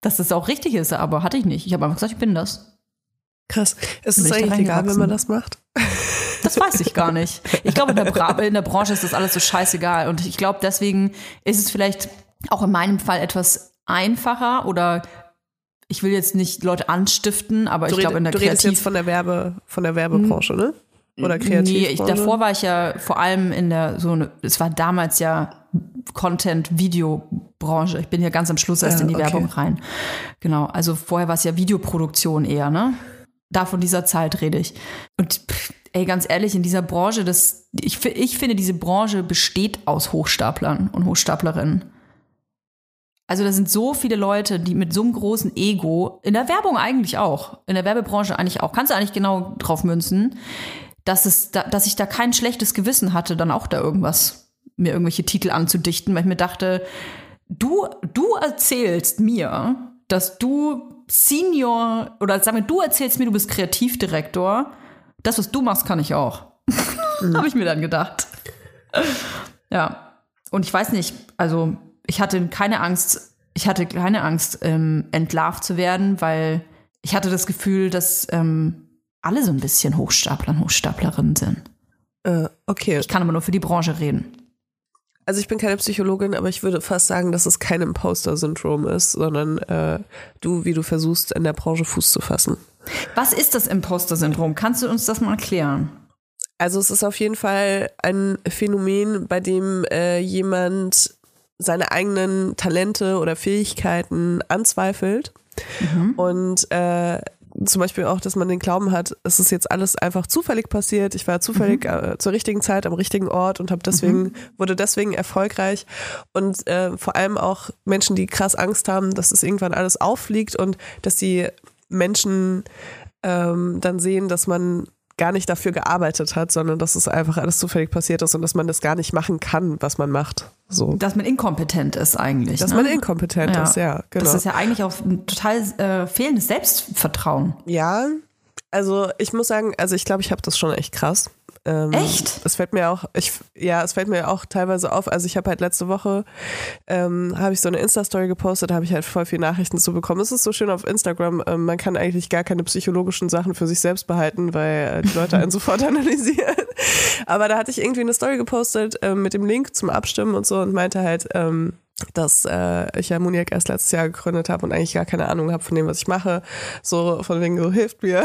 dass das auch richtig ist. Aber hatte ich nicht. Ich habe einfach gesagt, ich bin das. Krass. Ist es eigentlich egal, wenn man das macht? <laughs> Das weiß ich gar nicht. Ich glaube, in der, Bra <laughs> in der Branche ist das alles so scheißegal. Und ich glaube, deswegen ist es vielleicht auch in meinem Fall etwas einfacher oder ich will jetzt nicht Leute anstiften, aber Du, ich glaube, in der du redest Kreativ jetzt von der Werbe, von der Werbebranche, ne? Oder kreativ. Nee, ich, davor war ich ja vor allem in der so eine, es war damals ja Content-Video-Branche. Ich bin ja ganz am Schluss erst Ja, in die okay. Werbung rein. Genau, also vorher war es ja Videoproduktion eher, ne? Da von dieser Zeit rede ich. Und pff, ey, ganz ehrlich, in dieser Branche, das, ich, ich finde, diese Branche besteht aus Hochstaplern und Hochstaplerinnen. Also da sind so viele Leute, die mit so einem großen Ego, in der Werbung eigentlich auch, in der Werbebranche eigentlich auch, kannst du eigentlich genau drauf münzen, dass, es da, dass ich da kein schlechtes Gewissen hatte, dann auch da irgendwas, mir irgendwelche Titel anzudichten, weil ich mir dachte, du, du erzählst mir, dass du Senior, oder sag mal, du erzählst mir, du bist Kreativdirektor, das, was du machst, kann ich auch. <laughs> Habe ich mir dann gedacht. Ja. Und ich weiß nicht, also ich hatte keine Angst, ich hatte keine Angst, ähm, entlarvt zu werden, weil ich hatte das Gefühl, dass ähm, alle so ein bisschen Hochstapler und Hochstaplerinnen sind. Äh, okay. Ich kann aber nur für die Branche reden. Also ich bin keine Psychologin, aber ich würde fast sagen, dass es kein Imposter-Syndrom ist, sondern äh, du, wie du versuchst, in der Branche Fuß zu fassen. Was ist das Imposter-Syndrom? Kannst du uns das mal erklären? Also es ist auf jeden Fall ein Phänomen, bei dem äh, jemand seine eigenen Talente oder Fähigkeiten anzweifelt und äh, zum Beispiel auch, dass man den Glauben hat, es ist jetzt alles einfach zufällig passiert. Ich war zufällig äh, zur richtigen Zeit am richtigen Ort und habe deswegen wurde deswegen erfolgreich. Und äh, vor allem auch Menschen, die krass Angst haben, dass es irgendwann alles auffliegt und dass die Menschen ähm, dann sehen, dass man gar nicht dafür gearbeitet hat, sondern dass es einfach alles zufällig passiert ist und dass man das gar nicht machen kann, was man macht. So. Dass man inkompetent ist eigentlich. Dass ne? man inkompetent ist, ja, genau. Das ist ja eigentlich auch ein total äh, fehlendes Selbstvertrauen. Ja, also ich muss sagen, also ich glaube, ich habe das schon echt krass. Ähm, Echt? Es fällt mir auch, ich, ja, es fällt mir auch teilweise auf. Also ich habe halt letzte Woche, ähm, habe ich so eine Insta-Story gepostet, habe ich halt voll viele Nachrichten zu bekommen. Es ist so schön auf Instagram, ähm, man kann eigentlich gar keine psychologischen Sachen für sich selbst behalten, weil äh, die Leute einen <laughs> sofort analysieren. Aber da hatte ich irgendwie eine Story gepostet ähm, mit dem Link zum Abstimmen und so und meinte halt, ähm, dass äh, ich ja Muniac erst letztes Jahr gegründet habe und eigentlich gar keine Ahnung habe von dem, was ich mache. So von wegen so hilft mir.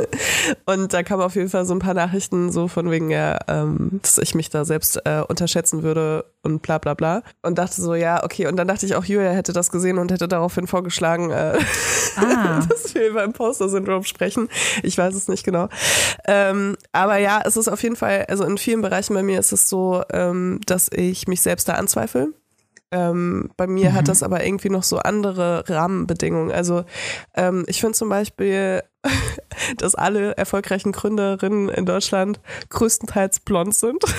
<laughs> und da kamen auf jeden Fall so ein paar Nachrichten so von wegen ja, ähm, dass ich mich da selbst äh, unterschätzen würde und bla bla bla. Und dachte so, ja, okay. Und dann dachte ich auch, Julia hätte das gesehen und hätte daraufhin vorgeschlagen, äh, Ah. <laughs> dass wir über Imposter-Syndrom sprechen. Ich weiß es nicht genau. Ähm, aber ja, es ist auf jeden Fall, also in vielen Bereichen bei mir ist es so, ähm, dass ich mich selbst da anzweifle. Ähm, bei mir hat das aber irgendwie noch so andere Rahmenbedingungen. Also ähm, ich finde zum Beispiel, <laughs> dass alle erfolgreichen Gründerinnen in Deutschland größtenteils blond sind. <laughs>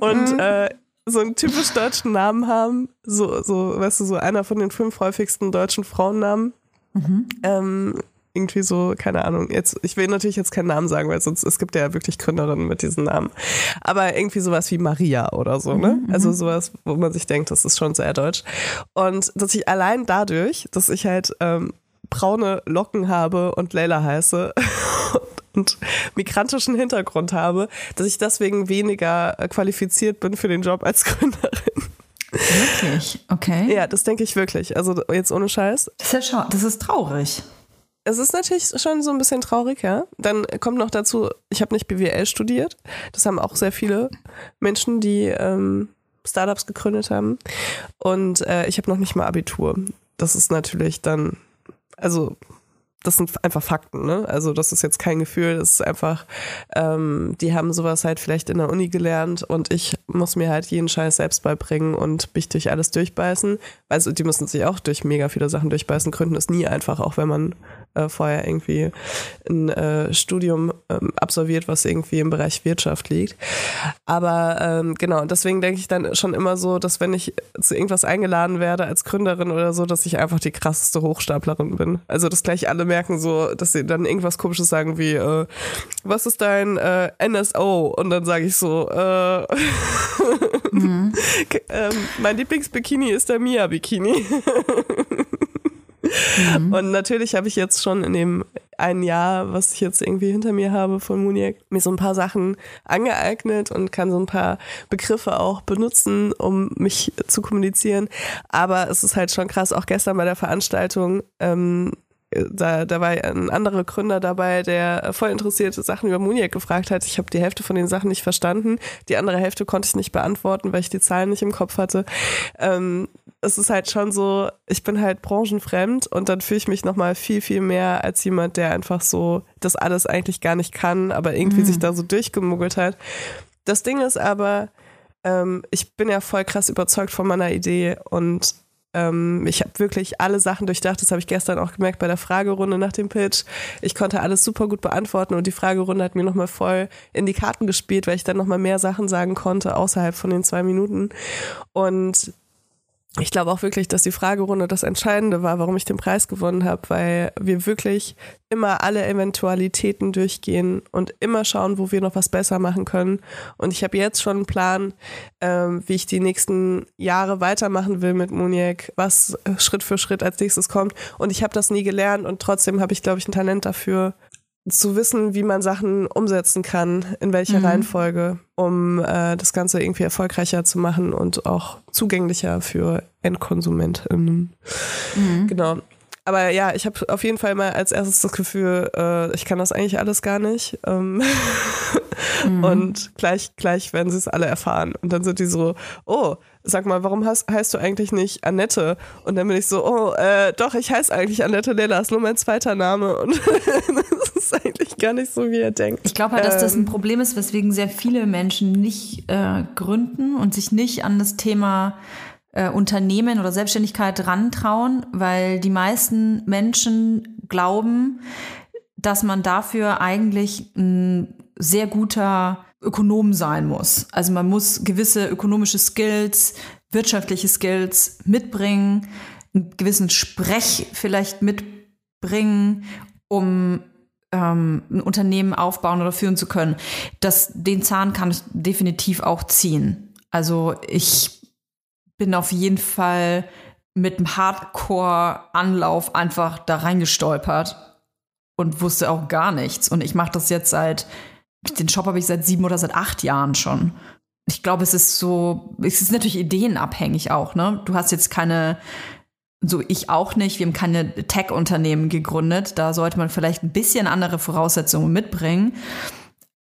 Und äh, so einen typisch deutschen Namen haben, so, so, weißt du, so einer von den fünf häufigsten deutschen Frauennamen. Ähm, irgendwie so, keine Ahnung, jetzt, ich will natürlich jetzt keinen Namen sagen, weil sonst, es gibt ja wirklich Gründerinnen mit diesen Namen. Aber irgendwie sowas wie Maria oder so, ne? Also sowas, wo man sich denkt, das ist schon sehr deutsch. Und dass ich allein dadurch, dass ich halt ähm, braune Locken habe und Leila heiße <laughs> und migrantischen Hintergrund habe, dass ich deswegen weniger äh, qualifiziert bin für den Job als Gründerin. Wirklich? Okay. Ja, das denke ich wirklich. Also jetzt ohne Scheiß. Das ist ja schau das ist traurig. Es ist natürlich schon so ein bisschen traurig, ja. Dann kommt noch dazu, ich habe nicht BWL studiert. Das haben auch sehr viele Menschen, die ähm, Startups gegründet haben. Und äh, ich habe noch nicht mal Abitur. Das ist natürlich dann, also das sind einfach Fakten, ne? Also das ist jetzt kein Gefühl, das ist einfach, ähm, die haben sowas halt vielleicht in der Uni gelernt und ich muss mir halt jeden Scheiß selbst beibringen und mich durch alles durchbeißen. Also die müssen sich auch durch mega viele Sachen durchbeißen. Gründen ist nie einfach, auch wenn man äh, vorher irgendwie ein äh, Studium ähm, absolviert, was irgendwie im Bereich Wirtschaft liegt. Aber ähm, genau, deswegen denke ich dann schon immer so, dass wenn ich zu irgendwas eingeladen werde als Gründerin oder so, dass ich einfach die krasseste Hochstaplerin bin. Also dass gleich alle merken so, dass sie dann irgendwas komisches sagen wie, äh, was ist dein äh, NSO? Und dann sage ich so, äh, mhm. <laughs> ähm, mein Lieblingsbikini ist der Mia-Bikini. <laughs> mhm. Und natürlich habe ich jetzt schon in dem ein Jahr, was ich jetzt irgendwie hinter mir habe von Muniac, mir so ein paar Sachen angeeignet und kann so ein paar Begriffe auch benutzen, um mich zu kommunizieren. Aber es ist halt schon krass, auch gestern bei der Veranstaltung, ähm, da, da war ein anderer Gründer dabei, der voll interessierte Sachen über Muniac gefragt hat. Ich habe die Hälfte von den Sachen nicht verstanden. Die andere Hälfte konnte ich nicht beantworten, weil ich die Zahlen nicht im Kopf hatte. Ähm, es ist halt schon so, ich bin halt branchenfremd und dann fühle ich mich nochmal viel, viel mehr als jemand, der einfach so das alles eigentlich gar nicht kann, aber irgendwie mhm. sich da so durchgemuggelt hat. Das Ding ist aber, ähm, ich bin ja voll krass überzeugt von meiner Idee und ähm, ich habe wirklich alle Sachen durchdacht. Das habe ich gestern auch gemerkt bei der Fragerunde nach dem Pitch. Ich konnte alles super gut beantworten und die Fragerunde hat mir nochmal voll in die Karten gespielt, weil ich dann nochmal mehr Sachen sagen konnte außerhalb von den zwei Minuten. Und ich glaube auch wirklich, dass die Fragerunde das Entscheidende war, warum ich den Preis gewonnen habe, weil wir wirklich immer alle Eventualitäten durchgehen und immer schauen, wo wir noch was besser machen können. Und ich habe jetzt schon einen Plan, ähm, wie ich die nächsten Jahre weitermachen will mit Muniac, was Schritt für Schritt als nächstes kommt. Und ich habe das nie gelernt und trotzdem habe ich, glaube ich, ein Talent dafür, zu wissen, wie man Sachen umsetzen kann, in welcher mhm. Reihenfolge, um äh, das Ganze irgendwie erfolgreicher zu machen und auch zugänglicher für EndkonsumentInnen. Mhm. Genau. Aber ja, ich habe auf jeden Fall mal als erstes das Gefühl, äh, ich kann das eigentlich alles gar nicht. Ähm mhm. <laughs> Und gleich, gleich werden sie es alle erfahren. Und dann sind die so, oh, sag mal, warum heißt, heißt du eigentlich nicht Annette? Und dann bin ich so, oh, äh, doch, ich heiße eigentlich Annette Lella, ist nur mein zweiter Name. Und <laughs> ist eigentlich gar nicht so, wie er denkt. Ich glaube halt, dass das ein ähm. Problem ist, weswegen sehr viele Menschen nicht äh, gründen und sich nicht an das Thema äh, Unternehmen oder Selbstständigkeit rantrauen, weil die meisten Menschen glauben, dass man dafür eigentlich ein sehr guter Ökonom sein muss. Also man muss gewisse ökonomische Skills, wirtschaftliche Skills mitbringen, einen gewissen Sprech vielleicht mitbringen, um ähm, ein Unternehmen aufbauen oder führen zu können. Das, den Zahn kann ich definitiv auch ziehen. Also ich bin auf jeden Fall mit einem Hardcore-Anlauf einfach da reingestolpert und wusste auch gar nichts. Und ich mache das jetzt seit, den Shop habe ich seit sieben oder seit acht Jahren schon. Ich glaube, es ist so, es ist natürlich ideenabhängig auch, ne? Du hast jetzt keine, so ich auch nicht, wir haben keine Tech-Unternehmen gegründet. Da sollte man vielleicht ein bisschen andere Voraussetzungen mitbringen.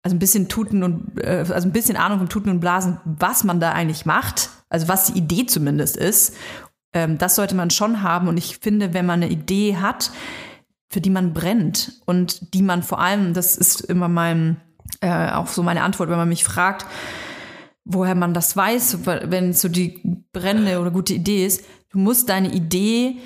Also ein bisschen Tuten und, äh, also ein bisschen Ahnung vom Tuten und Blasen, was man da eigentlich macht also was die Idee zumindest ist, ähm, das sollte man schon haben. Und ich finde, wenn man eine Idee hat, für die man brennt und die man vor allem, das ist immer mein, äh, auch so meine Antwort, wenn man mich fragt, woher man das weiß, wenn es so die brennende oder gute Idee ist, du musst deine Idee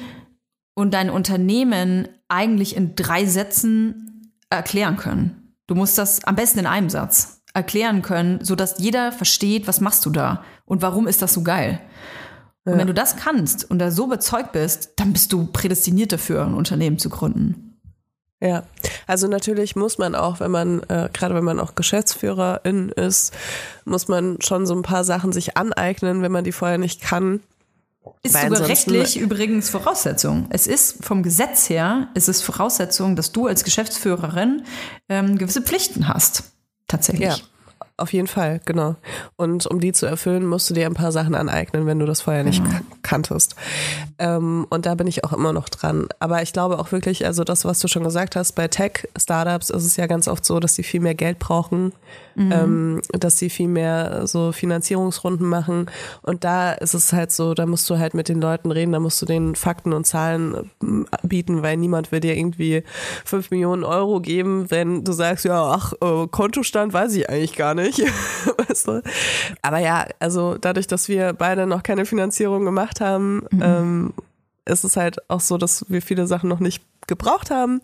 und dein Unternehmen eigentlich in drei Sätzen erklären können. Du musst das am besten in einem Satz erklären können, sodass jeder versteht, was machst du da und warum ist das so geil. Ja. Und wenn du das kannst und da so überzeugt bist, dann bist du prädestiniert dafür, ein Unternehmen zu gründen. Ja, also natürlich muss man auch, wenn man, äh, gerade wenn man auch Geschäftsführerin ist, muss man schon so ein paar Sachen sich aneignen, wenn man die vorher nicht kann. Ist sogar rechtlich übrigens Voraussetzung. Es ist vom Gesetz her, ist es Voraussetzung, dass du als Geschäftsführerin ähm, gewisse Pflichten hast tatsächlich. Ja. Auf jeden Fall, genau. Und um die zu erfüllen, musst du dir ein paar Sachen aneignen, wenn du das vorher nicht Genau. kanntest. Ähm, und da bin ich auch immer noch dran. Aber ich glaube auch wirklich, also das, was du schon gesagt hast, bei Tech-Startups ist es ja ganz oft so, dass sie viel mehr Geld brauchen, ähm, dass sie viel mehr so Finanzierungsrunden machen. Und da ist es halt so, da musst du halt mit den Leuten reden, da musst du denen Fakten und Zahlen ähm, bieten, weil niemand will dir irgendwie fünf Millionen Euro geben, wenn du sagst, ja, ach, äh, Kontostand weiß ich eigentlich gar nicht. <laughs> weißt du? Aber ja, also dadurch, dass wir beide noch keine Finanzierung gemacht haben, ähm, ist es halt auch so, dass wir viele Sachen noch nicht gebraucht haben.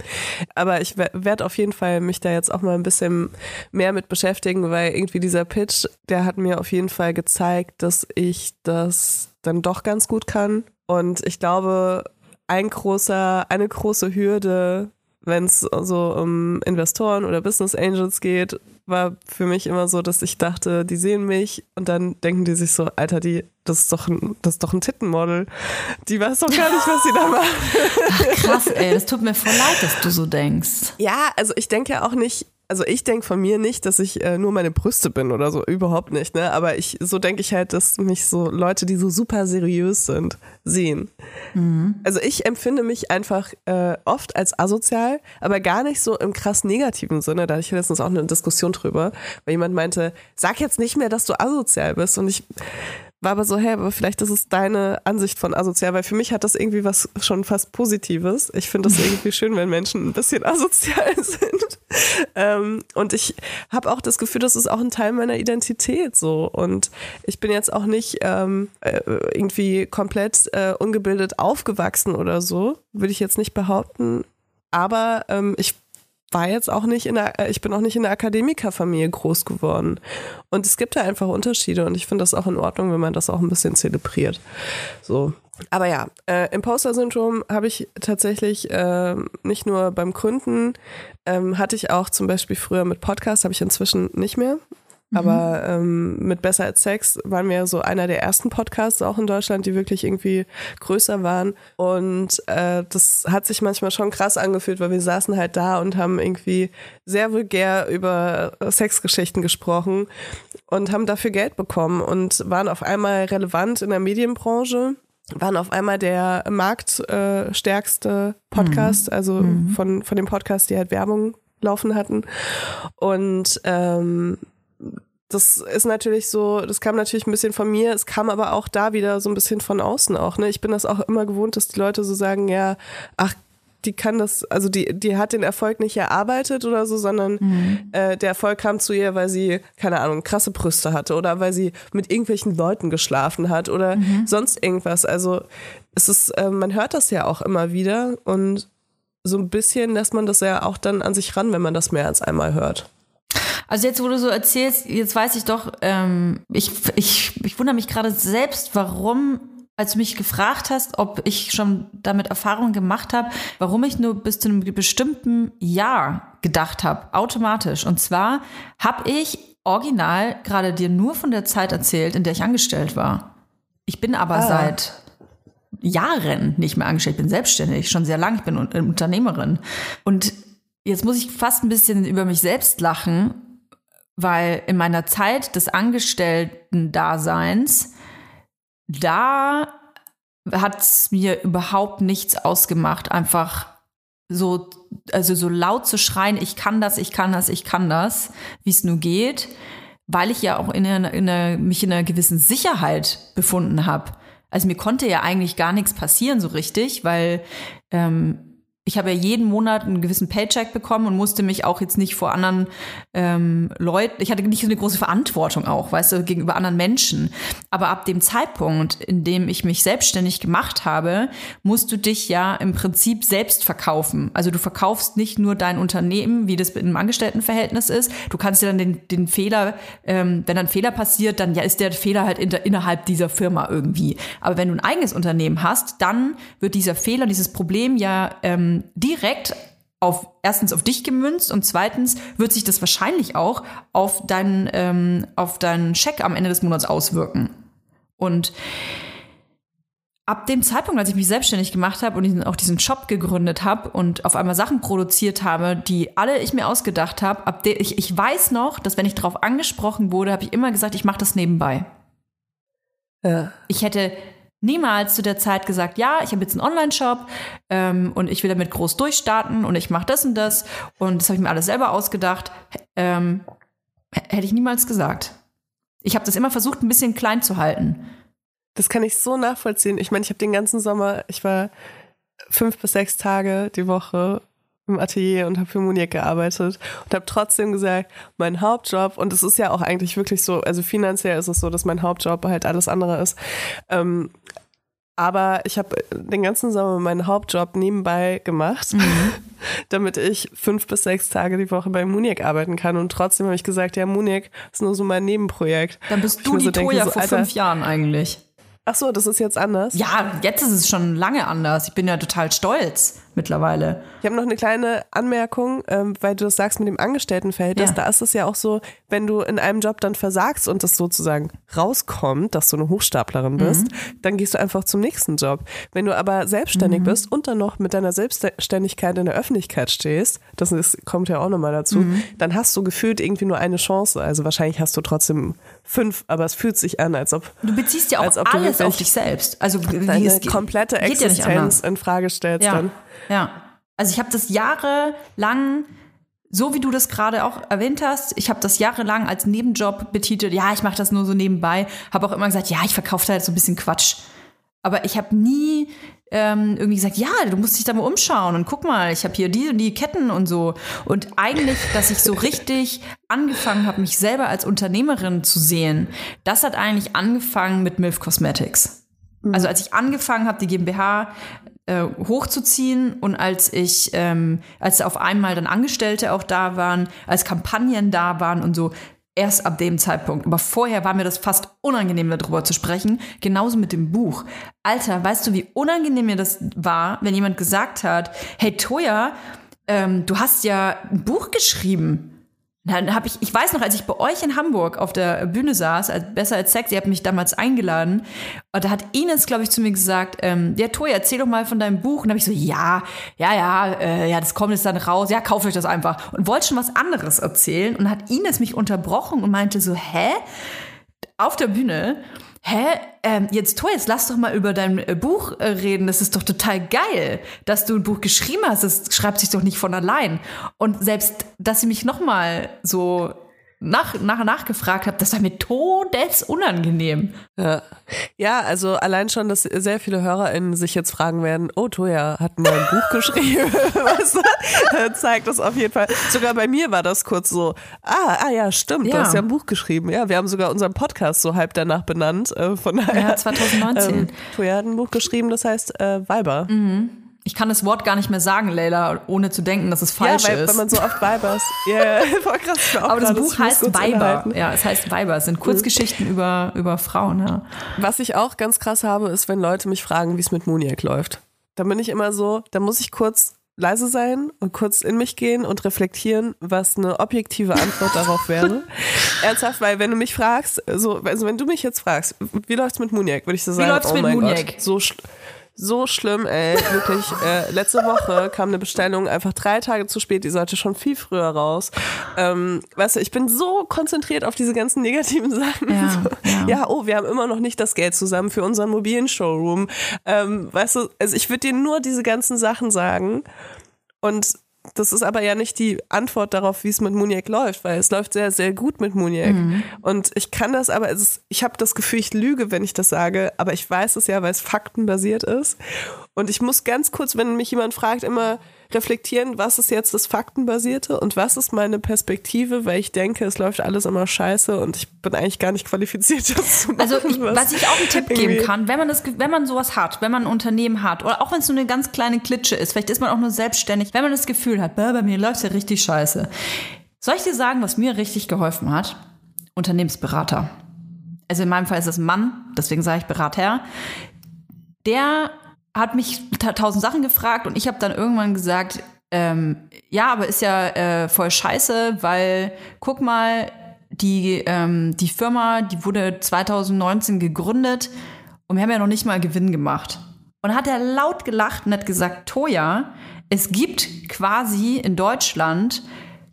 Aber ich werde auf jeden Fall mich da jetzt auch mal ein bisschen mehr mit beschäftigen, weil irgendwie dieser Pitch, der hat mir auf jeden Fall gezeigt, dass ich das dann doch ganz gut kann. Und ich glaube, ein großer, eine große Hürde, wenn es so um Investoren oder Business Angels geht, war für mich immer so, dass ich dachte, die sehen mich und dann denken die sich so, Alter, die, das ist doch ein, das ist doch ein Tittenmodel. Die weiß doch gar nicht, was sie da macht. Ach, krass, ey, das tut mir voll leid, dass du so denkst. Ja, also ich denke ja auch nicht, also ich denke von mir nicht, dass ich äh, nur meine Brüste bin oder so, überhaupt nicht, ne? Aber ich, so denke ich halt, dass mich so Leute, die so super seriös sind, sehen. Also ich empfinde mich einfach äh, oft als asozial, aber gar nicht so im krass negativen Sinne. Da hatte ich letztens auch eine Diskussion drüber, weil jemand meinte, sag jetzt nicht mehr, dass du asozial bist. Und ich war aber so, hä, aber vielleicht ist es deine Ansicht von asozial, weil für mich hat das irgendwie was schon fast Positives. Ich finde es irgendwie <laughs> schön, wenn Menschen ein bisschen asozial <laughs> sind. Ähm, und ich habe auch das Gefühl, das ist auch ein Teil meiner Identität so. Und ich bin jetzt auch nicht ähm, äh, irgendwie komplett äh, ungebildet aufgewachsen oder so, würde ich jetzt nicht behaupten. Aber ähm, ich war jetzt auch nicht in der, ich bin auch nicht in der Akademikerfamilie groß geworden. Und es gibt da einfach Unterschiede und ich finde das auch in Ordnung, wenn man das auch ein bisschen zelebriert. So. Aber ja, äh, Imposter-Syndrom habe ich tatsächlich äh, nicht nur beim Gründen, ähm, hatte ich auch zum Beispiel früher mit Podcast, habe ich inzwischen nicht mehr. Aber ähm, mit Besser als Sex waren wir so einer der ersten Podcasts auch in Deutschland, die wirklich irgendwie größer waren. Und äh, das hat sich manchmal schon krass angefühlt, weil wir saßen halt da und haben irgendwie sehr vulgär über Sexgeschichten gesprochen und haben dafür Geld bekommen und waren auf einmal relevant in der Medienbranche waren auf einmal der marktstärkste äh, Podcast, also von, von dem Podcast, die halt Werbung laufen hatten. Und ähm, das ist natürlich so, das kam natürlich ein bisschen von mir, es kam aber auch da wieder so ein bisschen von außen auch. Ne? Ich bin das auch immer gewohnt, dass die Leute so sagen, ja, ach, die kann das, also die, die hat den Erfolg nicht erarbeitet oder so, sondern äh, der Erfolg kam zu ihr, weil sie, keine Ahnung, krasse Brüste hatte oder weil sie mit irgendwelchen Leuten geschlafen hat oder sonst irgendwas. Also es ist, äh, man hört das ja auch immer wieder und so ein bisschen lässt man das ja auch dann an sich ran, wenn man das mehr als einmal hört. Also jetzt, wo du so erzählst, jetzt weiß ich doch, ähm, ich, ich, ich wundere mich gerade selbst, warum, als du mich gefragt hast, ob ich schon damit Erfahrungen gemacht habe, warum ich nur bis zu einem bestimmten Jahr gedacht habe, automatisch. Und zwar habe ich original gerade dir nur von der Zeit erzählt, in der ich angestellt war. Ich bin aber Ah. seit Jahren nicht mehr angestellt. Ich bin selbstständig, schon sehr lang. Ich bin Un- Unternehmerin. Und jetzt muss ich fast ein bisschen über mich selbst lachen, weil in meiner Zeit des Angestellten-Daseins, da hat es mir überhaupt nichts ausgemacht, einfach so, also so laut zu schreien, ich kann das, ich kann das, ich kann das, wie es nur geht, weil ich ja auch in einer, in einer, mich in einer gewissen Sicherheit befunden habe. Also mir konnte ja eigentlich gar nichts passieren so richtig, weil ähm, ich habe ja jeden Monat einen gewissen Paycheck bekommen und musste mich auch jetzt nicht vor anderen ähm, Leuten, ich hatte nicht so eine große Verantwortung auch, weißt du, gegenüber anderen Menschen. Aber ab dem Zeitpunkt, in dem ich mich selbstständig gemacht habe, musst du dich ja im Prinzip selbst verkaufen. Also du verkaufst nicht nur dein Unternehmen, wie das im Angestelltenverhältnis ist. Du kannst dir dann den, den Fehler, ähm, wenn dann Fehler passiert, dann ja ist der Fehler halt inter, innerhalb dieser Firma irgendwie. Aber wenn du ein eigenes Unternehmen hast, dann wird dieser Fehler, dieses Problem ja ähm, direkt auf erstens auf dich gemünzt und zweitens wird sich das wahrscheinlich auch auf deinen ähm, auf deinen Scheck am Ende des Monats auswirken. Und ab dem Zeitpunkt, als ich mich selbstständig gemacht habe und auch diesen Shop gegründet habe und auf einmal Sachen produziert habe, die alle ich mir ausgedacht habe, ab der ich, ich weiß noch, dass wenn ich darauf angesprochen wurde, habe ich immer gesagt, ich mache das nebenbei. Ja. Ich hätte niemals zu der Zeit gesagt, ja, ich habe jetzt einen Online-Shop ähm, und ich will damit groß durchstarten und ich mache das und das und das habe ich mir alles selber ausgedacht. Ähm, hätte ich niemals gesagt. Ich habe das immer versucht, ein bisschen klein zu halten. Das kann ich so nachvollziehen. Ich meine, ich habe den ganzen Sommer, ich war fünf bis sechs Tage die Woche im Atelier und habe für Muniek gearbeitet und habe trotzdem gesagt, mein Hauptjob, und es ist ja auch eigentlich wirklich so, also finanziell ist es so, dass mein Hauptjob halt alles andere ist. Ähm, aber ich habe den ganzen Sommer meinen Hauptjob nebenbei gemacht, <laughs> damit ich fünf bis sechs Tage die Woche bei Muniek arbeiten kann. Und trotzdem habe ich gesagt, ja, Muniek ist nur so mein Nebenprojekt. Dann bist du die so Toja so, vor Alter, fünf Jahren eigentlich. Ach so, das ist jetzt anders. Ja, jetzt ist es schon lange anders. Ich bin ja total stolz mittlerweile. Ich habe noch eine kleine Anmerkung, ähm, weil du das sagst mit dem Angestelltenverhältnis. Ja. Da ist es ja auch so, wenn du in einem Job dann versagst und das sozusagen rauskommt, dass du eine Hochstaplerin bist, dann gehst du einfach zum nächsten Job. Wenn du aber selbstständig bist und dann noch mit deiner Selbstständigkeit in der Öffentlichkeit stehst, das ist, kommt ja auch nochmal dazu, dann hast du gefühlt irgendwie nur eine Chance. Also wahrscheinlich hast du trotzdem fünf, aber es fühlt sich an, als ob Du beziehst ja auch alles auf dich selbst. Also deine komplette geht ja. Existenz in Frage stellst Ja, dann. Ja. Also ich habe das jahrelang, so wie du das gerade auch erwähnt hast, ich habe das jahrelang als Nebenjob betitelt. Ja, ich mache das nur so nebenbei. Habe auch immer gesagt, ja, ich verkaufe jetzt so ein bisschen Quatsch. Aber ich habe nie ähm, irgendwie gesagt, ja, du musst dich da mal umschauen und guck mal, ich habe hier die und die Ketten und so. Und eigentlich, dass ich so richtig angefangen habe, mich selber als Unternehmerin zu sehen, das hat eigentlich angefangen mit MILF Cosmetics. Also als ich angefangen habe, die GmbH äh, hochzuziehen und als ich, ähm, als auf einmal dann Angestellte auch da waren, als Kampagnen da waren und so, erst ab dem Zeitpunkt. Aber vorher war mir das fast unangenehm, darüber zu sprechen. Genauso mit dem Buch. Alter, weißt du, wie unangenehm mir das war, wenn jemand gesagt hat, hey Toya, ähm, du hast ja ein Buch geschrieben. Dann habe ich, ich weiß noch, als ich bei euch in Hamburg auf der Bühne saß, als Besser als Sex, ihr habt mich damals eingeladen, und da hat Ines, glaube ich, zu mir gesagt, ähm, ja, Toja, erzähl doch mal von deinem Buch. Und da habe ich so, ja, ja, ja, äh, ja, das kommt jetzt dann raus, ja, kauft euch das einfach. Und wollte schon was anderes erzählen und hat Ines mich unterbrochen und meinte so, hä? Auf der Bühne, hä, ähm, jetzt Toja, jetzt lass doch mal über dein äh, Buch äh, reden. Das ist doch total geil, dass du ein Buch geschrieben hast. Das schreibt sich doch nicht von allein. Und selbst, dass sie mich noch mal so nach, nach, nachgefragt hat, das war mir todesunangenehm. Ja. ja, also allein schon, dass sehr viele HörerInnen sich jetzt fragen werden, oh, Toja hat mal ein Buch geschrieben, <laughs> weißt du? Zeigt das auf jeden Fall. Sogar bei mir war das kurz so, ah, ah ja, stimmt, du Ja. hast ja ein Buch geschrieben. Ja, wir haben sogar unseren Podcast so halb danach benannt. Äh, von daher, Ja, 2019. Ähm, Toja hat ein Buch geschrieben, das heißt äh, Weiber. Ich kann das Wort gar nicht mehr sagen, Leila, ohne zu denken, dass es falsch ja, weil, ist. weil man so oft Weibers. <laughs> Ja, voll krass. Aber das Buch muss heißt Weiber. Ja, es heißt Weiber. Es sind Kurzgeschichten über, über Frauen. Ja. Was ich auch ganz krass habe, ist, wenn Leute mich fragen, wie es mit Muniek läuft. Da bin ich immer so, da muss ich kurz leise sein und kurz in mich gehen und reflektieren, was eine objektive Antwort darauf wäre. <laughs> Ernsthaft, weil wenn du mich fragst, so, also wenn du mich jetzt fragst, wie läuft's mit Muniek, würde ich so sagen, läuft's oh mit mein Muniek? Gott, so so schlimm, ey, wirklich. <laughs> Äh, letzte Woche kam eine Bestellung einfach drei Tage zu spät, die sollte schon viel früher raus. Ähm, weißt du, ich bin so konzentriert auf diese ganzen negativen <laughs> Sachen. Ja, so, ja. ja, oh, wir haben immer noch nicht das Geld zusammen für unseren mobilen Showroom. Ähm, weißt du, also ich würde dir nur diese ganzen Sachen sagen und das ist aber ja nicht die Antwort darauf, wie es mit Muniek läuft, weil es läuft sehr, sehr gut mit Muniek. Und ich kann das aber, ist, ich habe das Gefühl, ich lüge, wenn ich das sage, aber ich weiß es ja, weil es faktenbasiert ist. Und ich muss ganz kurz, wenn mich jemand fragt, immer reflektieren, was ist jetzt das Faktenbasierte und was ist meine Perspektive, weil ich denke, es läuft alles immer scheiße und ich bin eigentlich gar nicht qualifiziert, <laughs> das zu machen. Also ich, was ich auch einen Tipp geben kann, wenn man das, wenn man sowas hat, wenn man ein Unternehmen hat oder auch wenn es nur eine ganz kleine Klitsche ist, vielleicht ist man auch nur selbstständig, wenn man das Gefühl hat, "Bäh, bei mir läuft ja richtig scheiße. Soll ich dir sagen, was mir richtig geholfen hat? Unternehmensberater. Also in meinem Fall ist es ein Mann, deswegen sage ich Berater. Der hat mich ta- tausend Sachen gefragt und ich habe dann irgendwann gesagt, ähm, ja, aber ist ja äh, voll scheiße, weil guck mal, die, ähm, die Firma, die wurde 2019 gegründet Und wir haben ja noch nicht mal Gewinn gemacht. Und hat er laut gelacht und hat gesagt, Toja, es gibt quasi in Deutschland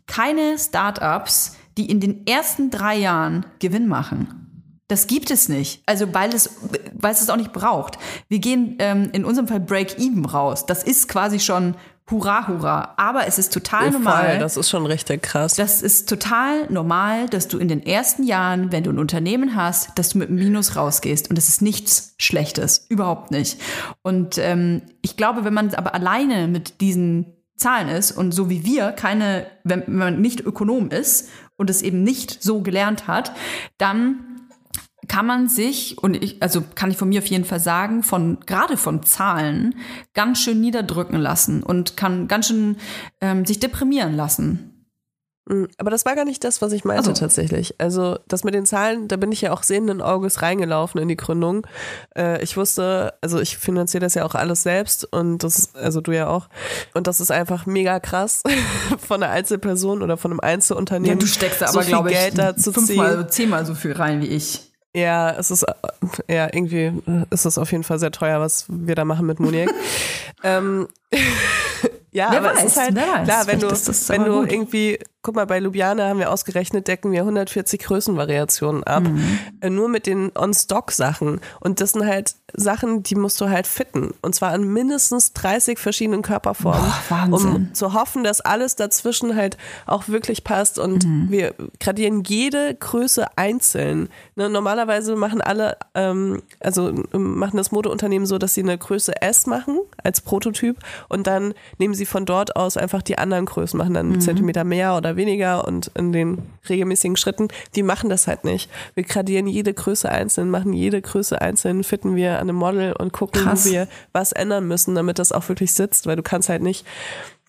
keine Startups, die in den ersten drei Jahren Gewinn machen. Das gibt es nicht. Also weil es, weil es es auch nicht braucht. Wir gehen ähm, in unserem Fall Break-Even raus. Das ist quasi schon Hurra, hurra. Aber es ist total Ja, normal. voll, das ist schon richtig krass. Das ist total normal, dass du in den ersten Jahren, wenn du ein Unternehmen hast, dass du mit einem Minus rausgehst. Und das ist nichts Schlechtes. Überhaupt nicht. Und ähm, ich glaube, wenn man aber alleine mit diesen Zahlen ist und so wie wir keine, wenn, wenn man nicht Ökonom ist und es eben nicht so gelernt hat, dann kann man sich, und ich, also kann ich von mir auf jeden Fall sagen, von, gerade von Zahlen, ganz schön niederdrücken lassen und kann ganz schön ähm, sich deprimieren lassen. Mm, Aber das war gar nicht das, was ich meinte Ach so. tatsächlich. Also das mit den Zahlen, da bin ich ja auch sehenden Auges reingelaufen in die Gründung. Äh, ich wusste, also ich finanziere das ja auch alles selbst und das, ist- also du ja auch. Und das ist einfach mega krass <laughs> von einer Einzelperson oder von einem Einzelunternehmen. Ja, du steckst da so aber, viel glaube ich, Geld da zu fünfmal, ziehen. zehnmal so viel rein wie ich. Ja, es ist, äh, ja, irgendwie äh, ist es auf jeden Fall sehr teuer, was wir da machen mit Monique. <laughs> ähm, <laughs> ja, Wer aber weiß, es ist halt, klar, wenn du, wenn du irgendwie, guck mal, bei Ljubljana haben wir ausgerechnet, decken wir 140 Größenvariationen ab. Mhm. Äh, nur mit den On-Stock-Sachen. Und das sind halt Sachen, die musst du halt fitten. Und zwar an mindestens 30 verschiedenen Körperformen. Boah. Um zu hoffen, dass alles dazwischen halt auch wirklich passt. Und Mhm. wir gradieren jede Größe einzeln. Ne, normalerweise machen alle, ähm, also ähm, machen das Modeunternehmen so, dass sie eine Größe S machen als Prototyp und dann nehmen sie von dort aus einfach die anderen Größen, machen dann einen Zentimeter mehr oder weniger und in den regelmäßigen Schritten. Die machen das halt nicht. Wir gradieren jede Größe einzeln, machen jede Größe einzeln, fitten wir an einem Model und gucken, Krass. wo wir was ändern müssen, damit das auch wirklich sitzt, weil du kannst halt nicht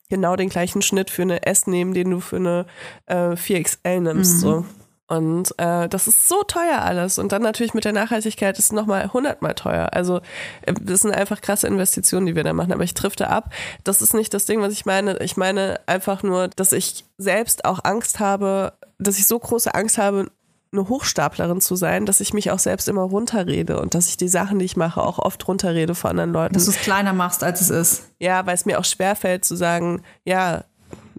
genau den gleichen Schnitt für eine S nehmen, den du für eine äh, 4XL nimmst. So. Und äh, das ist so teuer alles. Und dann natürlich mit der Nachhaltigkeit ist es nochmal hundertmal teuer. Also äh, das sind einfach krasse Investitionen, die wir da machen. Aber ich trifte ab. Das ist nicht das Ding, was ich meine. Ich meine einfach nur, dass ich selbst auch Angst habe, dass ich so große Angst habe, eine Hochstaplerin zu sein, dass ich mich auch selbst immer runterrede und dass ich die Sachen, die ich mache, auch oft runterrede vor anderen Leuten. Dass du es kleiner machst, als es ist. Ja, weil es mir auch schwerfällt zu sagen, ja,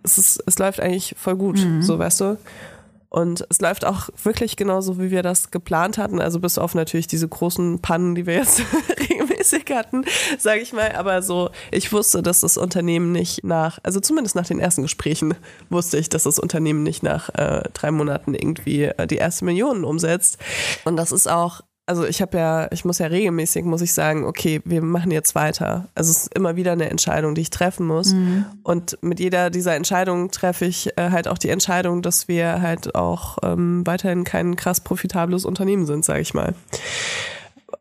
es, ist, es läuft eigentlich voll gut, so weißt du. Und es läuft auch wirklich genauso, wie wir das geplant hatten. Also bis auf natürlich diese großen Pannen, die wir jetzt <laughs> regelmäßig hatten, sage ich mal. Aber so, ich wusste, dass das Unternehmen nicht nach, also zumindest nach den ersten Gesprächen <laughs> wusste ich, dass das Unternehmen nicht nach äh, drei Monaten irgendwie äh, die erste Million umsetzt. Und das ist auch also ich habe ja, ich muss ja regelmäßig, muss ich sagen, okay, wir machen jetzt weiter. Also es ist immer wieder eine Entscheidung, die ich treffen muss. Und mit jeder dieser Entscheidungen treffe ich äh, halt auch die Entscheidung, dass wir halt auch ähm, weiterhin kein krass profitables Unternehmen sind, sage ich mal.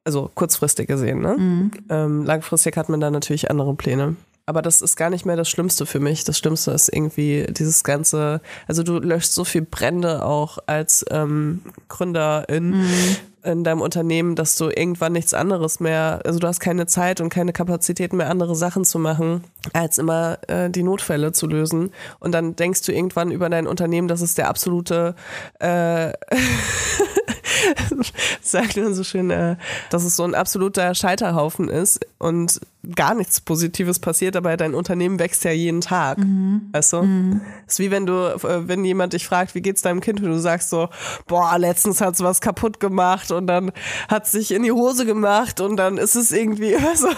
Also kurzfristig gesehen, ne? Ähm, langfristig hat man da natürlich andere Pläne. Aber das ist gar nicht mehr das Schlimmste für mich. Das Schlimmste ist irgendwie dieses ganze, also du löscht so viel Brände auch als ähm, Gründerin in deinem Unternehmen, dass du irgendwann nichts anderes mehr, also du hast keine Zeit und keine Kapazität mehr, andere Sachen zu machen, als immer äh, die Notfälle zu lösen. Und dann denkst du irgendwann über dein Unternehmen, das ist der absolute äh, <laughs> sagt man so schön, äh, dass es so ein absoluter Scheiterhaufen ist und gar nichts Positives passiert, aber dein Unternehmen wächst ja jeden Tag. Weißt du? ist wie wenn du, äh, wenn jemand dich fragt, wie geht's deinem Kind, und du sagst so, boah, letztens hat's was kaputt gemacht und dann hat sich in die Hose gemacht und dann ist es irgendwie <laughs> so.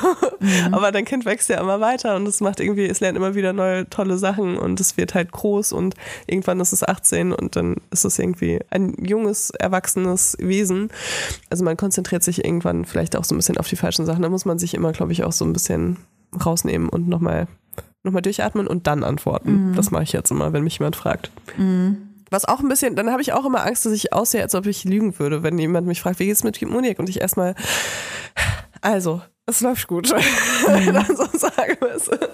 Aber dein Kind wächst ja immer weiter und es macht irgendwie, es lernt immer wieder neue tolle Sachen und es wird halt groß und irgendwann ist es 18 und dann ist es irgendwie ein junges, erwachsenes Wesen. Also man konzentriert sich irgendwann vielleicht auch so ein bisschen auf die falschen Sachen. Da muss man sich immer, glaube ich, auch so ein bisschen rausnehmen und nochmal noch mal durchatmen und dann antworten. Das mache ich jetzt immer, wenn mich jemand fragt. Was auch ein bisschen, dann habe ich auch immer Angst, dass ich aussehe, als ob ich lügen würde, wenn jemand mich fragt, wie geht's mit Monique? Und ich erstmal, also, es läuft gut. <laughs> dann so sagen müsse.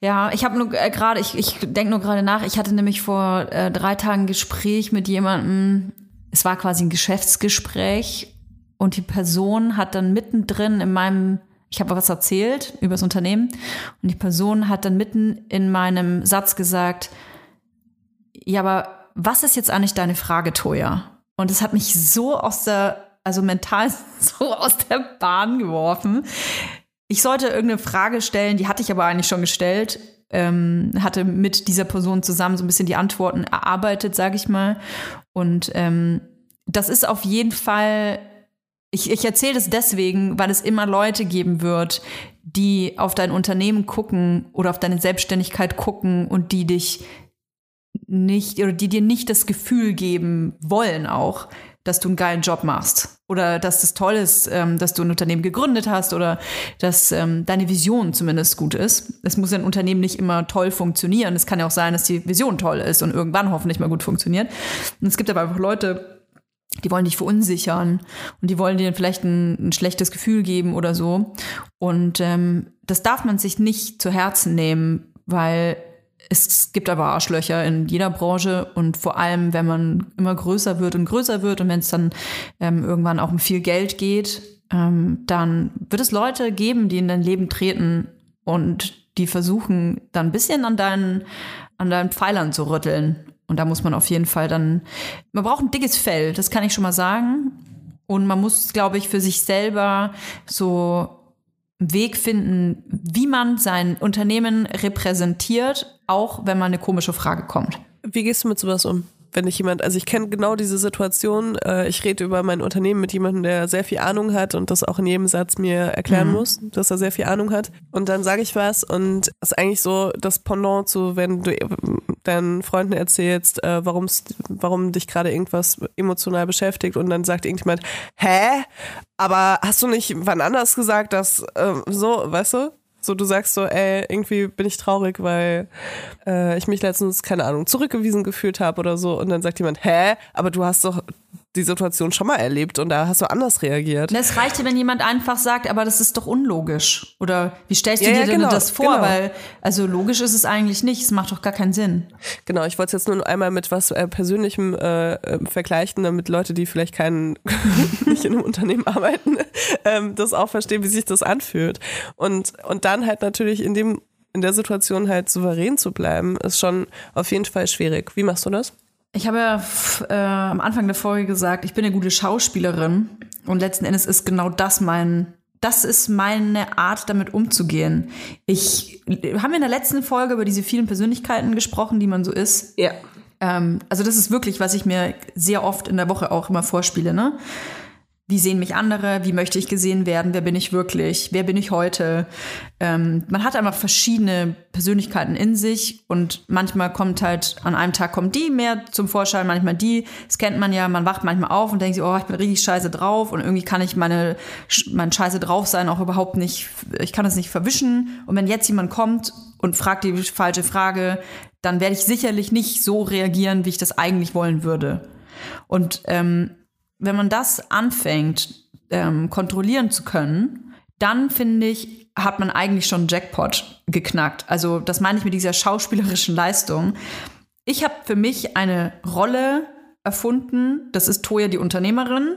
Ja, ich habe nur äh, gerade, ich, ich denke nur gerade nach, ich hatte nämlich vor äh, drei Tagen ein Gespräch mit jemandem, es war quasi ein Geschäftsgespräch und die Person hat dann mittendrin in meinem, ich habe was erzählt über das Unternehmen und die Person hat dann mitten in meinem Satz gesagt, ja, aber was ist jetzt eigentlich deine Frage, Toja? Und es hat mich so aus der, also mental <laughs> so aus der Bahn geworfen. Ich sollte irgendeine Frage stellen, die hatte ich aber eigentlich schon gestellt. Ähm, hatte mit dieser Person zusammen so ein bisschen die Antworten erarbeitet, sage ich mal. Und ähm, das ist auf jeden Fall ich, ich erzähle das deswegen, weil es immer Leute geben wird, die auf dein Unternehmen gucken oder auf deine Selbstständigkeit gucken und die dich nicht oder die dir nicht das Gefühl geben wollen auch, dass du einen geilen Job machst oder dass es toll ist, ähm, dass du ein Unternehmen gegründet hast oder dass ähm, deine Vision zumindest gut ist. Es muss ein Unternehmen nicht immer toll funktionieren. Es kann ja auch sein, dass die Vision toll ist und irgendwann hoffentlich mal gut funktioniert. Und es gibt aber einfach Leute, die wollen dich verunsichern und die wollen dir vielleicht ein, ein schlechtes Gefühl geben oder so. Und ähm, das darf man sich nicht zu Herzen nehmen, weil es gibt aber Arschlöcher in jeder Branche und vor allem, wenn man immer größer wird und größer wird und wenn es dann ähm, irgendwann auch um viel Geld geht, ähm, dann wird es Leute geben, die in dein Leben treten und die versuchen, dann ein bisschen an deinen, an deinen Pfeilern zu rütteln und da muss man auf jeden Fall dann, man braucht ein dickes Fell, das kann ich schon mal sagen. Und man muss, glaube ich, für sich selber so einen Weg finden, wie man sein Unternehmen repräsentiert, auch wenn mal eine komische Frage kommt. Wie gehst du mit sowas um? wenn ich jemand, also ich kenne genau diese Situation, äh, ich rede über mein Unternehmen mit jemandem, der sehr viel Ahnung hat und das auch in jedem Satz mir erklären mhm. muss, dass er sehr viel Ahnung hat. Und dann sage ich was und es ist eigentlich so das Pendant zu, wenn du deinen Freunden erzählst, äh, warum's, warum dich gerade irgendwas emotional beschäftigt und dann sagt irgendjemand, hä? Aber hast du nicht wann anders gesagt, dass äh, so, weißt du? So, du sagst so, ey, irgendwie bin ich traurig, weil äh, ich mich letztens, keine Ahnung, zurückgewiesen gefühlt habe oder so. Und dann sagt jemand, hä? Aber du hast doch die Situation schon mal erlebt und da hast du anders reagiert. Es reicht, wenn jemand einfach sagt, aber das ist doch unlogisch. Oder wie stellst du ja, dir ja, denn genau, das vor? Genau. Weil, also logisch ist es eigentlich nicht. Es macht doch gar keinen Sinn. Genau, ich wollte es jetzt nur einmal mit was äh, Persönlichem äh, äh, vergleichen, damit Leute, die vielleicht keinen, <laughs> nicht in einem Unternehmen arbeiten, <laughs> ähm, das auch verstehen, wie sich das anfühlt. Und, und dann halt natürlich in dem in der Situation halt souverän zu bleiben, ist schon auf jeden Fall schwierig. Wie machst du das? Ich habe ja äh, am Anfang der Folge gesagt, ich bin eine gute Schauspielerin und letzten Endes ist genau das mein das ist meine Art, damit umzugehen. Ich haben wir in der letzten Folge über diese vielen Persönlichkeiten gesprochen, die man so ist. Ja. Ähm, also das ist wirklich, was ich mir sehr oft in der Woche auch immer vorspiele. Ne? Wie sehen mich andere, wie möchte ich gesehen werden, wer bin ich wirklich, wer bin ich heute. Ähm, man hat einfach verschiedene Persönlichkeiten in sich und manchmal kommt halt, an einem Tag kommt die mehr zum Vorschein, manchmal die. Das kennt man ja, man wacht manchmal auf und denkt sich, oh, ich bin richtig scheiße drauf und irgendwie kann ich meine, mein scheiße drauf sein auch überhaupt nicht, ich kann es nicht verwischen. Und wenn jetzt jemand kommt und fragt die falsche Frage, dann werde ich sicherlich nicht so reagieren, wie ich das eigentlich wollen würde. Und ähm, wenn man das anfängt, ähm, kontrollieren zu können, dann finde ich, hat man eigentlich schon Jackpot geknackt. Also das meine ich mit dieser schauspielerischen Leistung. Ich habe für mich eine Rolle erfunden. Das ist Toya die Unternehmerin.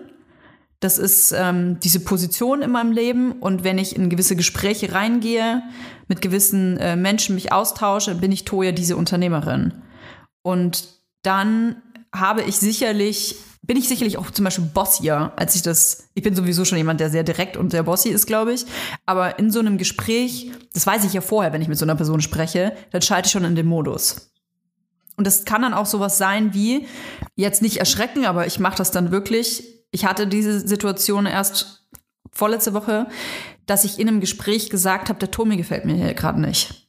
Das ist ähm, diese Position in meinem Leben. Und wenn ich in gewisse Gespräche reingehe, mit gewissen äh, Menschen mich austausche, bin ich Toya diese Unternehmerin. Und dann habe ich sicherlich bin ich sicherlich auch zum Beispiel bossier, als ich das, ich bin sowieso schon jemand, der sehr direkt und sehr bossy ist, glaube ich. Aber in so einem Gespräch, das weiß ich ja vorher, wenn ich mit so einer Person spreche, dann schalte ich schon in den Modus. Und das kann dann auch sowas sein wie, jetzt nicht erschrecken, aber ich mache das dann wirklich. Ich hatte diese Situation erst vorletzte Woche, dass ich in einem Gespräch gesagt habe, der Tommy gefällt mir hier gerade nicht.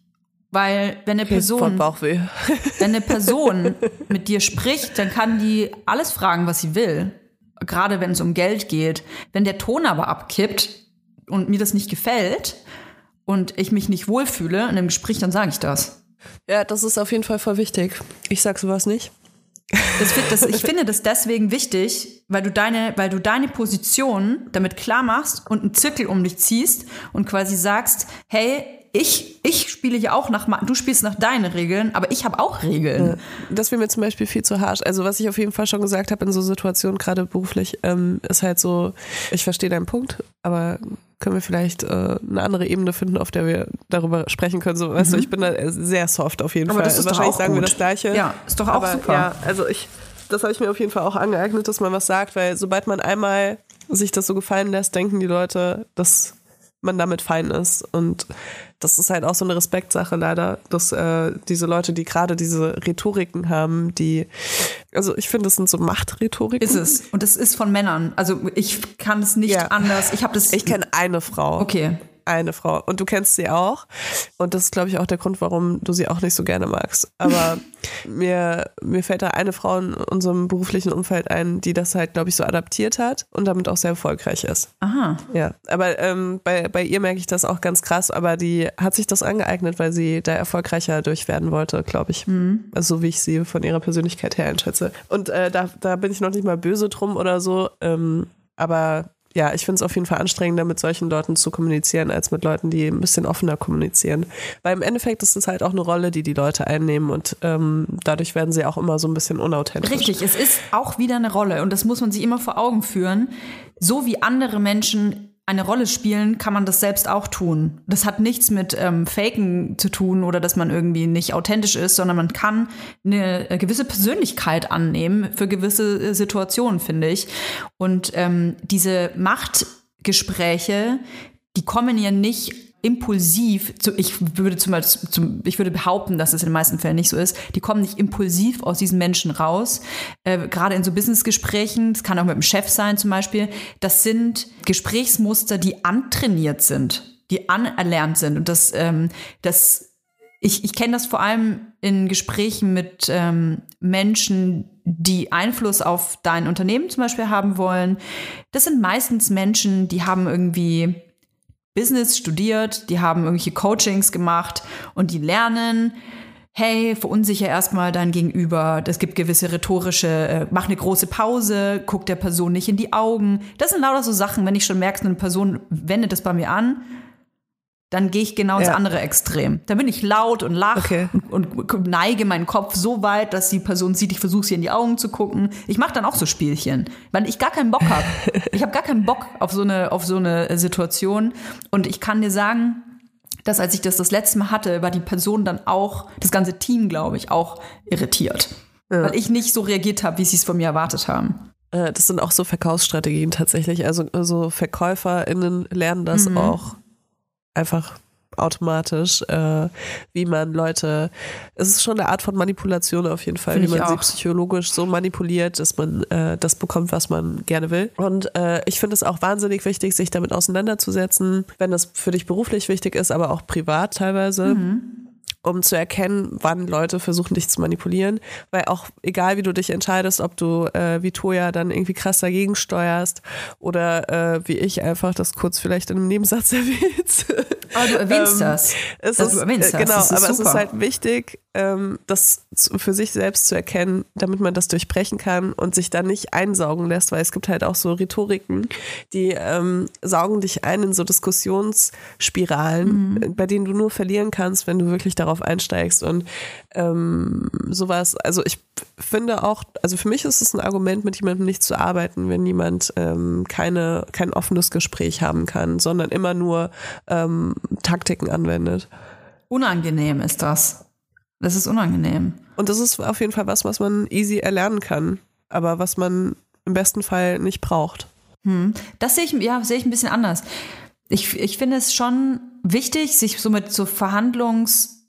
Weil wenn eine Person, Bauchweh. <laughs> wenn eine Person mit dir spricht, dann kann die alles fragen, was sie will. Gerade wenn es um Geld geht. Wenn der Ton aber abkippt und mir das nicht gefällt und ich mich nicht wohlfühle in einem Gespräch, dann sage ich das. Ja, das ist auf jeden Fall voll wichtig. Ich sag sowas nicht. Das, das, ich <laughs> finde das deswegen wichtig, weil du deine, weil du deine Position damit klar machst und einen Zirkel um dich ziehst und quasi sagst, hey, ich, ich spiele ja auch nach, du spielst nach deinen Regeln, aber ich habe auch Regeln. Ja, das wäre mir zum Beispiel viel zu harsch. Also was ich auf jeden Fall schon gesagt habe in so Situationen, gerade beruflich, ähm, ist halt so, ich verstehe deinen Punkt, aber können wir vielleicht äh, eine andere Ebene finden, auf der wir darüber sprechen können. So, weißt mhm. du, ich bin da sehr soft auf jeden aber Fall. Das ist Wahrscheinlich sagen gut. wir das Gleiche. Ja, ist doch auch aber, super. Ja, also ich das habe ich mir auf jeden Fall auch angeeignet, dass man was sagt, weil sobald man einmal sich das so gefallen lässt, denken die Leute, dass man damit fein ist. Und das ist halt auch so eine Respektsache leider, dass äh, diese Leute, die gerade diese Rhetoriken haben, die, also ich finde, das sind so Machtrhetoriken. Ist es. Und es ist von Männern. Also ich kann es nicht Ja. anders. Ich habe das. Ich kenne eine Frau. Okay. Eine Frau. Und du kennst sie auch. Und das ist, glaube ich, auch der Grund, warum du sie auch nicht so gerne magst. Aber <laughs> mir, mir fällt da eine Frau in unserem beruflichen Umfeld ein, die das halt, glaube ich, so adaptiert hat und damit auch sehr erfolgreich ist. Aha. Ja, aber ähm, bei, bei ihr merke ich das auch ganz krass, aber die hat sich das angeeignet, weil sie da erfolgreicher durch werden wollte, glaube ich. Also so wie ich sie von ihrer Persönlichkeit her einschätze. Und äh, da, da bin ich noch nicht mal böse drum oder so. Ähm, aber ja, ich finde es auf jeden Fall anstrengender, mit solchen Leuten zu kommunizieren, als mit Leuten, die ein bisschen offener kommunizieren. Weil im Endeffekt ist es halt auch eine Rolle, die die Leute einnehmen und ähm, dadurch werden sie auch immer so ein bisschen unauthentisch. Richtig, es ist auch wieder eine Rolle und das muss man sich immer vor Augen führen. So wie andere Menschen eine Rolle spielen, kann man das selbst auch tun. Das hat nichts mit ähm, Faken zu tun oder dass man irgendwie nicht authentisch ist, sondern man kann eine äh, gewisse Persönlichkeit annehmen für gewisse äh, Situationen, finde ich. Und ähm, diese Machtgespräche, die kommen ja nicht impulsiv, ich würde zum zum, ich würde behaupten, dass es in den meisten Fällen nicht so ist, die kommen nicht impulsiv aus diesen Menschen raus. Äh, gerade in so Businessgesprächen, das kann auch mit dem Chef sein zum Beispiel, das sind Gesprächsmuster, die antrainiert sind, die anerlernt sind. Und das, ähm, das ich, ich kenne das vor allem in Gesprächen mit ähm, Menschen, die Einfluss auf dein Unternehmen zum Beispiel haben wollen. Das sind meistens Menschen, die haben irgendwie Business studiert, die haben irgendwelche Coachings gemacht und die lernen, hey, verunsicher erstmal dein Gegenüber. Es gibt gewisse rhetorische, äh, mach eine große Pause, guck der Person nicht in die Augen. Das sind lauter so Sachen, wenn ich schon merke, eine Person wendet das bei mir an, dann gehe ich genau ins Ja. andere Extrem. Dann bin ich laut und lache Okay. und, und neige meinen Kopf so weit, dass die Person sieht, ich versuche sie in die Augen zu gucken. Ich mache dann auch so Spielchen, weil ich gar keinen Bock habe. ich habe gar keinen Bock auf so eine auf so eine Situation und ich kann dir sagen, dass als ich das das letzte Mal hatte, war die Person dann auch das ganze Team, glaube ich, auch irritiert, weil ich nicht so reagiert habe, wie sie es von mir erwartet haben. Äh, das sind auch so Verkaufsstrategien tatsächlich. Also, also VerkäuferInnen lernen das Mhm. auch einfach automatisch, äh, wie man Leute, es ist schon eine Art von Manipulation auf jeden Fall, Finde wie man sie psychologisch so manipuliert, dass man äh, das bekommt, was man gerne will. Und äh, ich finde es auch wahnsinnig wichtig, sich damit auseinanderzusetzen, wenn das für dich beruflich wichtig ist, aber auch privat teilweise um zu erkennen, wann Leute versuchen, dich zu manipulieren. Weil auch egal, wie du dich entscheidest, ob du äh, wie Toja dann irgendwie krass dagegen steuerst oder äh, wie ich einfach das kurz vielleicht in einem Nebensatz <laughs> erwähnst. Aber du erwähnst Ähm, das. Es Also ist, du erwähnst äh, das. genau, Das ist aber es super. ist halt wichtig, ähm, das für sich selbst zu erkennen, damit man das durchbrechen kann und sich dann nicht einsaugen lässt, weil es gibt halt auch so Rhetoriken, die ähm, saugen dich ein in so Diskussionsspiralen, Mhm. bei denen du nur verlieren kannst, wenn du wirklich darauf einsteigst und ähm, sowas. Also ich finde auch, also für mich ist es ein Argument, mit jemandem nicht zu arbeiten, wenn jemand ähm, keine, kein offenes Gespräch haben kann, sondern immer nur ähm, Taktiken anwendet. Unangenehm ist das. Das ist unangenehm. Und das ist auf jeden Fall was, was man easy erlernen kann, aber was man im besten Fall nicht braucht. Das sehe ich, ja, sehe ich ein bisschen anders. Ich, ich finde es schon wichtig, sich so mit so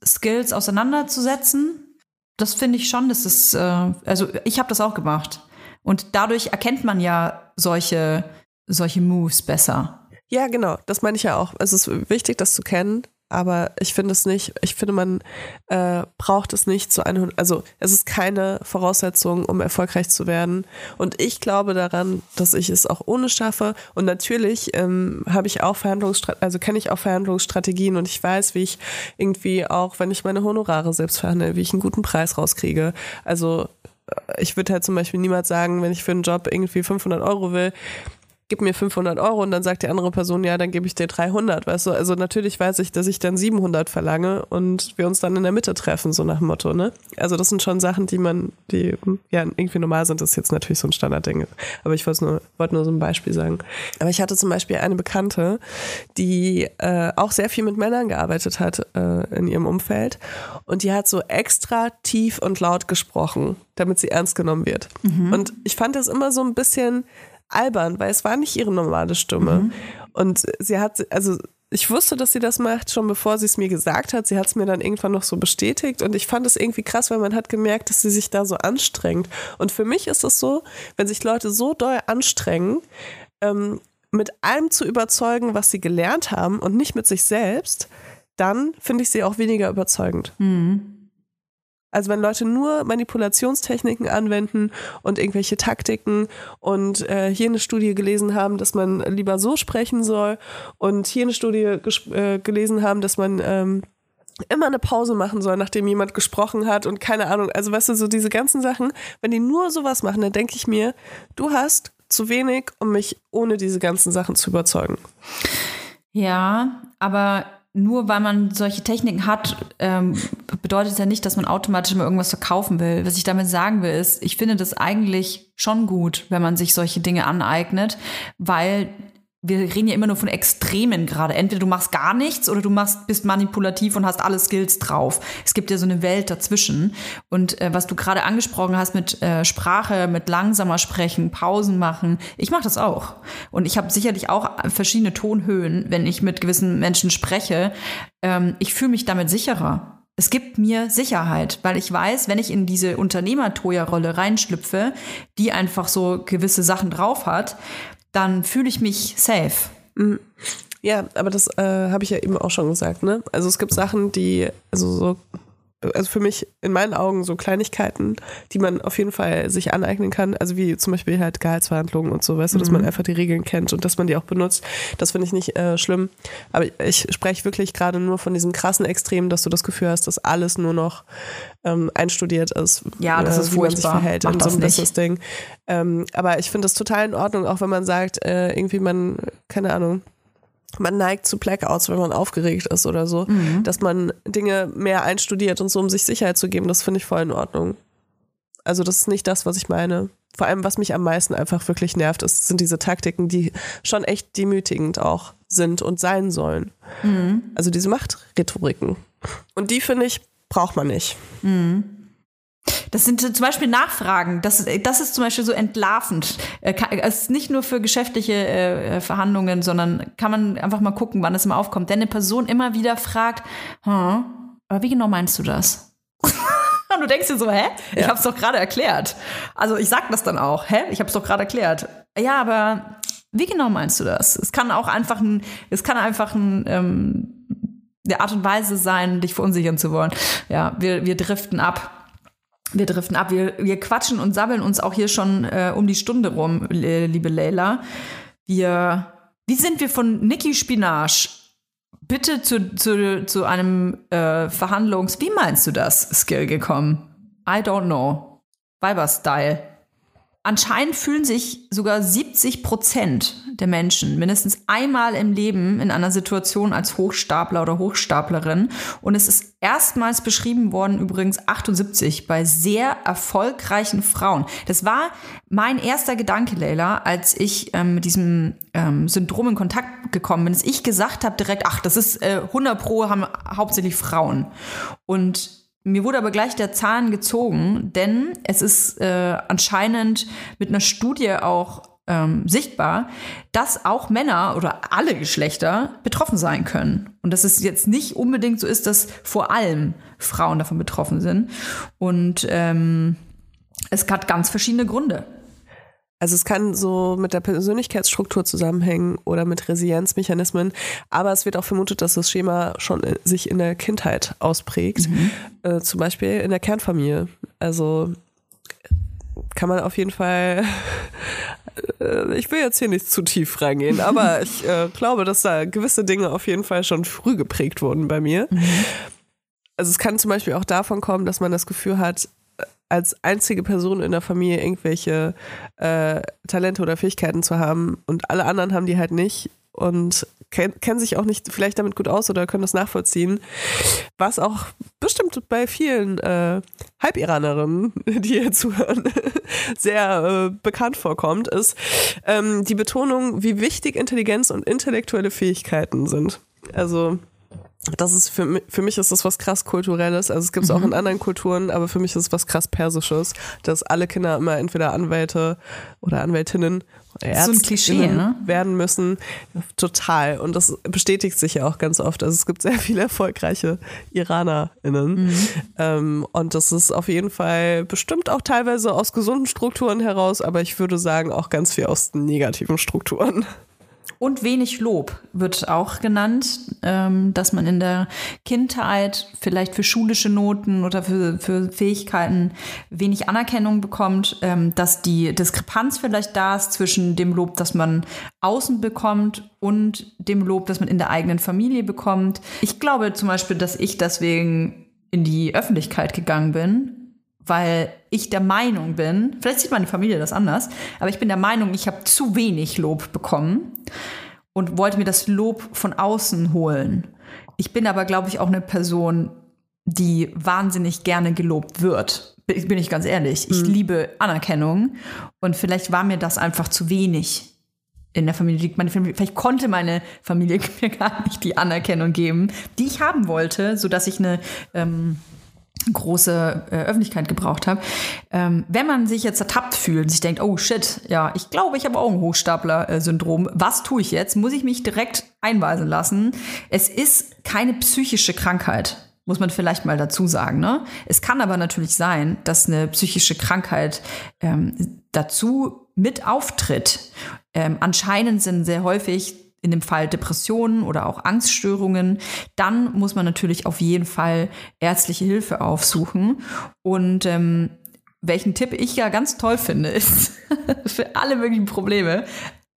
Verhandlungsskills auseinanderzusetzen. Das finde ich schon, das ist, äh, also ich habe das auch gemacht. Und dadurch erkennt man ja solche, solche Moves besser. Ja, genau, das meine ich ja auch. Es ist wichtig, das zu kennen, aber ich finde es nicht, ich finde, man äh, braucht es nicht zu 100, also es ist keine Voraussetzung, um erfolgreich zu werden. Und ich glaube daran, dass ich es auch ohne schaffe. Und natürlich ähm, habe ich auch Verhandlungsstrategien, also kenne ich auch Verhandlungsstrategien und ich weiß, wie ich irgendwie auch, wenn ich meine Honorare selbst verhandle, wie ich einen guten Preis rauskriege. Also äh, ich würde halt zum Beispiel niemals sagen, wenn ich für einen Job irgendwie 500 Euro will, gib mir 500 Euro und dann sagt die andere Person, ja, dann gebe ich dir 300, weißt du? Also natürlich weiß ich, dass ich dann 700 verlange und wir uns dann in der Mitte treffen, so nach dem Motto, ne? Also das sind schon Sachen, die man, die ja irgendwie normal sind, das ist jetzt natürlich so ein Standardding. Aber ich wollte nur, wollte nur so ein Beispiel sagen. Aber ich hatte zum Beispiel eine Bekannte, die äh, auch sehr viel mit Männern gearbeitet hat äh, in ihrem Umfeld und die hat so extra tief und laut gesprochen, damit sie ernst genommen wird. Und ich fand das immer so ein bisschen albern, weil es war nicht ihre normale Stimme. Und sie hat, also ich wusste, dass sie das macht, schon bevor sie es mir gesagt hat. Sie hat es mir dann irgendwann noch so bestätigt und ich fand es irgendwie krass, weil man hat gemerkt, dass sie sich da so anstrengt. Und für mich ist es so, wenn sich Leute so doll anstrengen, ähm, mit allem zu überzeugen, was sie gelernt haben und nicht mit sich selbst, dann finde ich sie auch weniger überzeugend. Also wenn Leute nur Manipulationstechniken anwenden und irgendwelche Taktiken und äh, hier eine Studie gelesen haben, dass man lieber so sprechen soll und hier eine Studie äh, gelesen haben, dass man ähm, immer eine Pause machen soll, nachdem jemand gesprochen hat und keine Ahnung, also weißt du, so diese ganzen Sachen, wenn die nur sowas machen, dann denke ich mir, du hast zu wenig, um mich ohne diese ganzen Sachen zu überzeugen. Ja, aber nur weil man solche Techniken hat, ähm, bedeutet ja nicht, dass man automatisch immer irgendwas verkaufen will. Was ich damit sagen will, ist, ich finde das eigentlich schon gut, wenn man sich solche Dinge aneignet, weil wir reden ja immer nur von Extremen gerade. Entweder du machst gar nichts oder du machst, bist manipulativ und hast alle Skills drauf. Es gibt ja so eine Welt dazwischen. Und äh, was du gerade angesprochen hast mit äh, Sprache, mit langsamer sprechen, Pausen machen, ich mache das auch. Und ich habe sicherlich auch verschiedene Tonhöhen, wenn ich mit gewissen Menschen spreche. Ähm, ich fühle mich damit sicherer. Es gibt mir Sicherheit, weil ich weiß, wenn ich in diese Unternehmer-Toya-Rolle reinschlüpfe, die einfach so gewisse Sachen drauf hat, dann fühle ich mich safe. Ja, aber das äh, habe ich ja eben auch schon gesagt, ne? Also es gibt Sachen, die, also so, also für mich in meinen Augen so Kleinigkeiten, die man auf jeden Fall sich aneignen kann, also wie zum Beispiel halt Gehaltsverhandlungen und so, weißt du, dass man einfach die Regeln kennt und dass man die auch benutzt. Das finde ich nicht äh, schlimm. Aber ich spreche wirklich gerade nur von diesem krassen Extrem, dass du das Gefühl hast, dass alles nur noch ähm, einstudiert ist, Ja, das ist wie man sich verhält Mach in so einem. Business-Ding. Ähm, aber ich finde das total in Ordnung, auch wenn man sagt, äh, irgendwie man, keine Ahnung, man neigt zu Blackouts, wenn man aufgeregt ist oder so, Mhm. dass man Dinge mehr einstudiert und so, um sich Sicherheit zu geben, das finde ich voll in Ordnung. Also das ist nicht das, was ich meine. Vor allem, was mich am meisten einfach wirklich nervt, ist, sind diese Taktiken, die schon echt demütigend auch sind und sein sollen. Mhm. Also diese Machtrhetoriken. Und die, finde ich, braucht man nicht. Das sind zum Beispiel Nachfragen. Das, das ist zum Beispiel so entlarvend. Äh, ka- Es ist nicht nur für geschäftliche äh, Verhandlungen, sondern kann man einfach mal gucken, wann es mal aufkommt. Denn eine Person immer wieder fragt, hm, aber wie genau meinst du das? <laughs> Und du denkst dir so, hä? Ich Ja. hab's doch gerade erklärt. Also ich sag das dann auch, hä? Ich hab's doch gerade erklärt. Ja, aber wie genau meinst du das? Es kann auch einfach ein, es kann einfach ein, ähm, eine Art und Weise sein, dich verunsichern zu wollen. Ja, wir, wir driften ab. Wir driften ab. Wir, wir quatschen und sabbeln uns auch hier schon äh, um die Stunde rum, äh, liebe Leila. Wir, wie sind wir von Niki Spinach bitte zu, zu, zu einem äh, Verhandlungs-, wie meinst du das, Skill gekommen? I don't know. Weiber-Style. Anscheinend fühlen sich sogar 70 Prozent der Menschen mindestens einmal im Leben in einer Situation als Hochstapler oder Hochstaplerin. Und es ist erstmals beschrieben worden, übrigens 78, bei sehr erfolgreichen Frauen. Das war mein erster Gedanke, Leila, als ich ähm, mit diesem ähm, Syndrom in Kontakt gekommen bin, dass ich gesagt habe direkt, ach, das ist äh, 100 pro, haben hauptsächlich Frauen. Und mir wurde aber gleich der Zahn gezogen, denn es ist äh, anscheinend mit einer Studie auch ähm, sichtbar, dass auch Männer oder alle Geschlechter betroffen sein können. Und dass es jetzt nicht unbedingt so ist, dass vor allem Frauen davon betroffen sind. Und ähm, es hat ganz verschiedene Gründe. Also es kann so mit der Persönlichkeitsstruktur zusammenhängen oder mit Resilienzmechanismen, aber es wird auch vermutet, dass das Schema schon sich in der Kindheit ausprägt, äh, zum Beispiel in der Kernfamilie. Also kann man auf jeden Fall, <laughs> äh, ich will jetzt hier nicht zu tief reingehen, aber <laughs> ich äh, glaube, dass da gewisse Dinge auf jeden Fall schon früh geprägt wurden bei mir. Also es kann zum Beispiel auch davon kommen, dass man das Gefühl hat, als einzige Person in der Familie irgendwelche äh, Talente oder Fähigkeiten zu haben und alle anderen haben die halt nicht und kennen, kennen sich auch nicht vielleicht damit gut aus oder können das nachvollziehen. Was auch bestimmt bei vielen äh, Halbiranerinnen, <laughs> die hier zuhören, <laughs> sehr äh, bekannt vorkommt, ist ähm, die Betonung, wie wichtig Intelligenz und intellektuelle Fähigkeiten sind. Also das ist für mich, für mich ist das was krass kulturelles. Also es gibt es mhm. auch in anderen Kulturen, aber für mich ist es was krass persisches, dass alle Kinder immer entweder Anwälte oder Anwältinnen so ein Klischee, ne? werden müssen. Total. Und das bestätigt sich ja auch ganz oft. Also es gibt sehr viele erfolgreiche IranerInnen. Mhm. Ähm, und das ist auf jeden Fall bestimmt auch teilweise aus gesunden Strukturen heraus, aber ich würde sagen auch ganz viel aus negativen Strukturen. Und wenig Lob wird auch genannt, ähm, dass man in der Kindheit vielleicht für schulische Noten oder für, für Fähigkeiten wenig Anerkennung bekommt, ähm, dass die Diskrepanz vielleicht da ist zwischen dem Lob, das man außen bekommt und dem Lob, das man in der eigenen Familie bekommt. Ich glaube zum Beispiel, dass ich deswegen in die Öffentlichkeit gegangen bin, weil ich der Meinung bin, vielleicht sieht meine Familie das anders, aber ich bin der Meinung, ich habe zu wenig Lob bekommen und wollte mir das Lob von außen holen. Ich bin aber, glaube ich, auch eine Person, die wahnsinnig gerne gelobt wird. Bin ich ganz ehrlich. Ich mhm. liebe Anerkennung und vielleicht war mir das einfach zu wenig in der Familie. Meine Familie. Vielleicht konnte meine Familie <laughs> mir gar nicht die Anerkennung geben, die ich haben wollte, sodass ich eine ähm, große äh, Öffentlichkeit gebraucht habe. Ähm, wenn man sich jetzt ertappt fühlt sich denkt, oh shit, ja, ich glaube, ich habe auch ein Hochstapler-Syndrom. Was tue ich jetzt? Muss ich mich direkt einweisen lassen? Es ist keine psychische Krankheit. Muss man vielleicht mal dazu sagen. Ne? Es kann aber natürlich sein, dass eine psychische Krankheit ähm, dazu mit auftritt. Ähm, anscheinend sind sehr häufig in dem Fall Depressionen oder auch Angststörungen, dann muss man natürlich auf jeden Fall ärztliche Hilfe aufsuchen. Und ähm, welchen Tipp ich ja ganz toll finde, ist <laughs> für alle möglichen Probleme,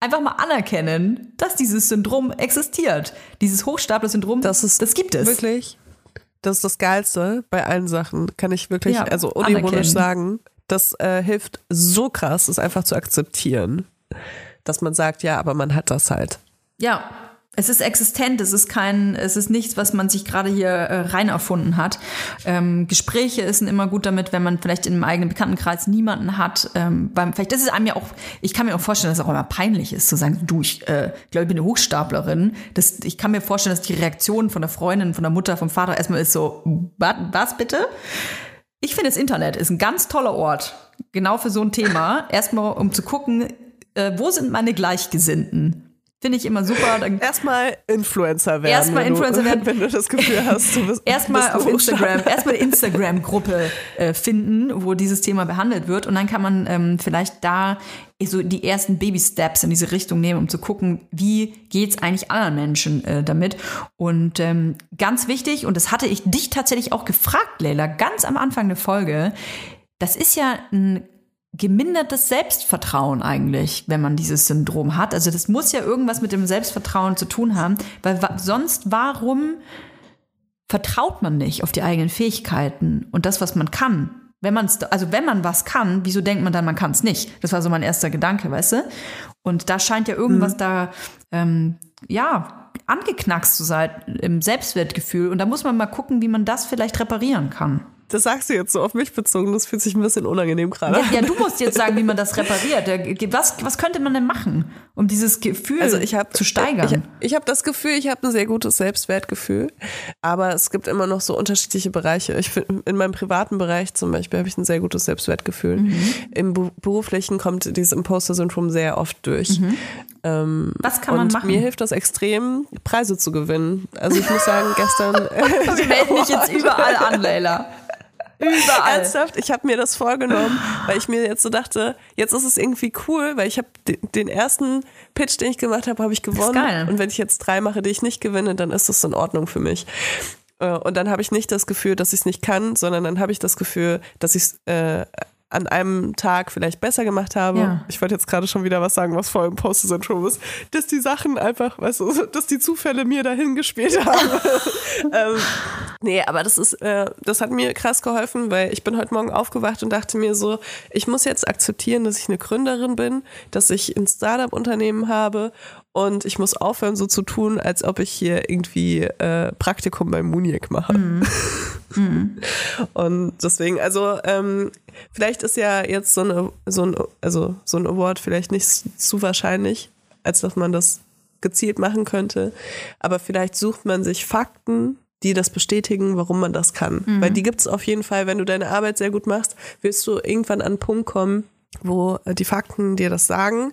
einfach mal anerkennen, dass dieses Syndrom existiert. Dieses Hochstapler-Syndrom, das, ist das gibt es. Wirklich, das ist das Geilste bei allen Sachen, kann ich wirklich, ja, also unironisch sagen. Das äh, hilft so krass, es einfach zu akzeptieren, dass man sagt, ja, aber man hat das halt. Ja, es ist existent, es ist kein, es ist nichts, was man sich gerade hier äh, rein erfunden hat. Ähm, Gespräche sind immer gut damit, wenn man vielleicht in einem eigenen Bekanntenkreis niemanden hat. Ähm, beim, vielleicht das ist einem ja auch, ich kann mir auch vorstellen, dass es auch immer peinlich ist zu sagen, du, ich äh, glaube, ich bin eine Hochstaplerin. Das, ich kann mir vorstellen, dass die Reaktion von der Freundin, von der Mutter, vom Vater erstmal ist so, was, bitte? Ich finde, das Internet ist ein ganz toller Ort, genau für so ein Thema. Erstmal, um zu gucken, äh, wo sind meine Gleichgesinnten? Finde ich immer super. Dann erstmal Influencer werden. Erstmal Influencer werden. <laughs> Wenn du das Gefühl hast, du bist Erstmal auf Instagram, <laughs> erstmal eine Instagram-Gruppe äh, finden, wo dieses Thema behandelt wird. Und dann kann man ähm, vielleicht da so die ersten Baby-Steps in diese Richtung nehmen, um zu gucken, wie geht's eigentlich anderen Menschen äh, damit. Und ähm, ganz wichtig, und das hatte ich dich tatsächlich auch gefragt, Leila, ganz am Anfang der Folge, das ist ja ein gemindertes Selbstvertrauen eigentlich, wenn man dieses Syndrom hat. Also das muss ja irgendwas mit dem Selbstvertrauen zu tun haben, weil sonst warum vertraut man nicht auf die eigenen Fähigkeiten und das, was man kann? Wenn man also wenn man was kann, wieso denkt man dann, man kann es nicht? Das war so mein erster Gedanke, weißt du? Und da scheint ja irgendwas mhm. da, ähm, ja, angeknackst zu sein im Selbstwertgefühl. Und da muss man mal gucken, wie man das vielleicht reparieren kann. Das sagst du jetzt so auf mich bezogen, das fühlt sich ein bisschen unangenehm gerade. Ja, ja, du musst jetzt sagen, wie man das repariert. Was, was könnte man denn machen, um dieses Gefühl also ich hab, zu steigern? Ich, ich habe das Gefühl, ich habe ein sehr gutes Selbstwertgefühl, aber es gibt immer noch so unterschiedliche Bereiche. Ich find, in meinem privaten Bereich zum Beispiel habe ich ein sehr gutes Selbstwertgefühl. Mhm. Im beruflichen kommt dieses Imposter-Syndrom sehr oft durch. Mhm. Ähm, was kann man machen? Mir hilft das extrem, Preise zu gewinnen. Also ich muss sagen, gestern. Wir melden dich jetzt überall an, Leila. Überall. Ernsthaft, ich habe mir das vorgenommen, weil ich mir jetzt so dachte, jetzt ist es irgendwie cool, weil ich habe den ersten Pitch, den ich gemacht habe, habe ich gewonnen. Und wenn ich jetzt drei mache, die ich nicht gewinne, dann ist das in Ordnung für mich. Äh, und dann habe ich nicht das Gefühl, dass ich es nicht kann, sondern dann habe ich das Gefühl, dass ich es äh, an einem Tag vielleicht besser gemacht habe. Ja. Ich wollte jetzt gerade schon wieder was sagen, was voll im Poster-Syndrom ist, dass die Sachen einfach, weißt du, dass die Zufälle mir dahin gespielt <laughs> haben. ähm, nee, aber das ist, äh, das hat mir krass geholfen, weil ich bin heute Morgen aufgewacht und dachte mir so, ich muss jetzt akzeptieren, dass ich eine Gründerin bin, dass ich ein Startup-Unternehmen habe und ich muss aufhören, so zu tun, als ob ich hier irgendwie äh, Praktikum bei Muniek mache. <laughs> Und deswegen, also ähm, vielleicht ist ja jetzt so, eine, so, ein, also so ein Award vielleicht nicht zu wahrscheinlich, als dass man das gezielt machen könnte. Aber vielleicht sucht man sich Fakten, die das bestätigen, warum man das kann. Weil die gibt es auf jeden Fall, wenn du deine Arbeit sehr gut machst, wirst du irgendwann an einen Punkt kommen, wo äh, die Fakten dir das sagen.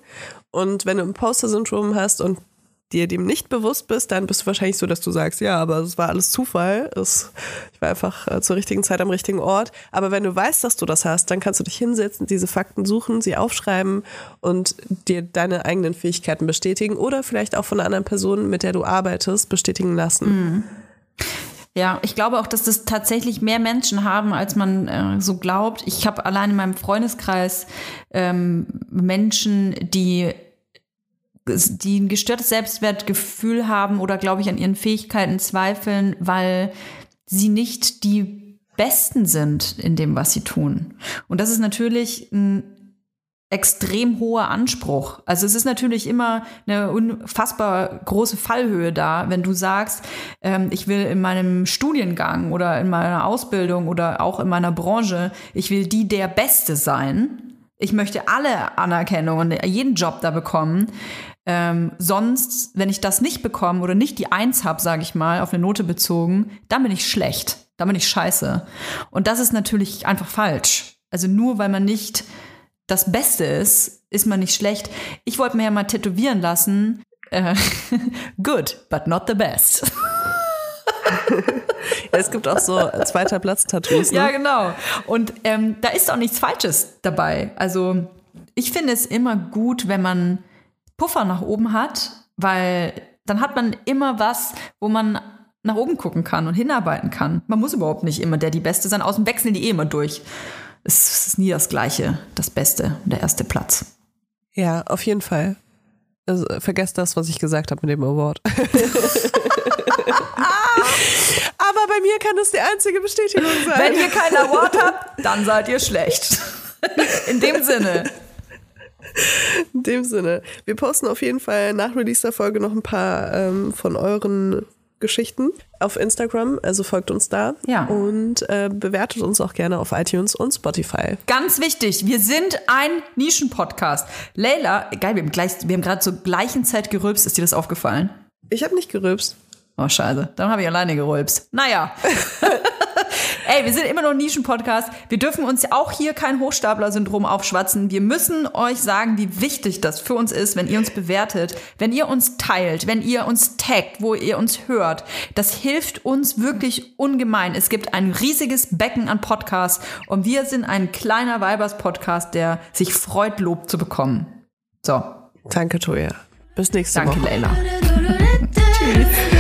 Und wenn du Imposter-Syndrom hast und dir dem nicht bewusst bist, dann bist du wahrscheinlich so, dass du sagst, ja, aber es war alles Zufall. Es, ich war einfach äh, zur richtigen Zeit am richtigen Ort. Aber wenn du weißt, dass du das hast, dann kannst du dich hinsetzen, diese Fakten suchen, sie aufschreiben und dir deine eigenen Fähigkeiten bestätigen oder vielleicht auch von einer anderen Person, mit der du arbeitest, bestätigen lassen. Ja, ich glaube auch, dass das tatsächlich mehr Menschen haben, als man äh, so glaubt. Ich habe allein in meinem Freundeskreis ähm, Menschen, die die ein gestörtes Selbstwertgefühl haben oder, glaube ich, an ihren Fähigkeiten zweifeln, weil sie nicht die Besten sind in dem, was sie tun. Und das ist natürlich ein extrem hoher Anspruch. Also es ist natürlich immer eine unfassbar große Fallhöhe da, wenn du sagst, ähm, ich will in meinem Studiengang oder in meiner Ausbildung oder auch in meiner Branche, ich will die der Beste sein. Ich möchte alle Anerkennung und jeden Job da bekommen. Ähm, sonst, wenn ich das nicht bekomme oder nicht die Eins habe, sage ich mal, auf eine Note bezogen, dann bin ich schlecht. Dann bin ich scheiße. Und das ist natürlich einfach falsch. Also nur weil man nicht das Beste ist, ist man nicht schlecht. Ich wollte mir ja mal tätowieren lassen. Äh, <laughs> good, but not the best. <laughs> Ja, es gibt auch so zweiter Platz-Tattoos. Ne? Ja, genau. Und ähm, da ist auch nichts Falsches dabei. Also ich finde es immer gut, wenn man Puffer nach oben hat, weil dann hat man immer was, wo man nach oben gucken kann und hinarbeiten kann. Man muss überhaupt nicht immer der die Beste sein. Außen wechseln die eh immer durch. Es ist nie das Gleiche, das Beste, der erste Platz. Ja, auf jeden Fall. Also, vergesst das, was ich gesagt habe mit dem Award. <laughs> Aber bei mir kann das die einzige Bestätigung sein. Wenn ihr keinen Award habt, dann seid ihr schlecht. In dem Sinne. In dem Sinne. Wir posten auf jeden Fall nach Release der Folge noch ein paar ähm, von euren Geschichten auf Instagram, also folgt uns da Ja. und äh, bewertet uns auch gerne auf iTunes und Spotify. Ganz wichtig, wir sind ein Nischenpodcast. Leila, geil, wir haben, gleich- wir haben gerade zur gleichen Zeit gerülpst. Ist dir das aufgefallen? Ich habe nicht gerülpst. Oh, scheiße. Dann habe ich alleine gerülpst. Naja. <laughs> <laughs> Ey, wir sind immer noch ein Nischenpodcast. Wir dürfen uns auch hier kein Hochstapler-Syndrom aufschwatzen. Wir müssen euch sagen, wie wichtig das für uns ist, wenn ihr uns bewertet, wenn ihr uns teilt, wenn ihr uns taggt, wo ihr uns hört. Das hilft uns wirklich ungemein. Es gibt ein riesiges Becken an Podcasts und wir sind ein kleiner Weibers-Podcast, der sich freut, Lob zu bekommen. So, Danke, Toja. Bis nächste danke, Woche. Leila. Tschüss. <laughs>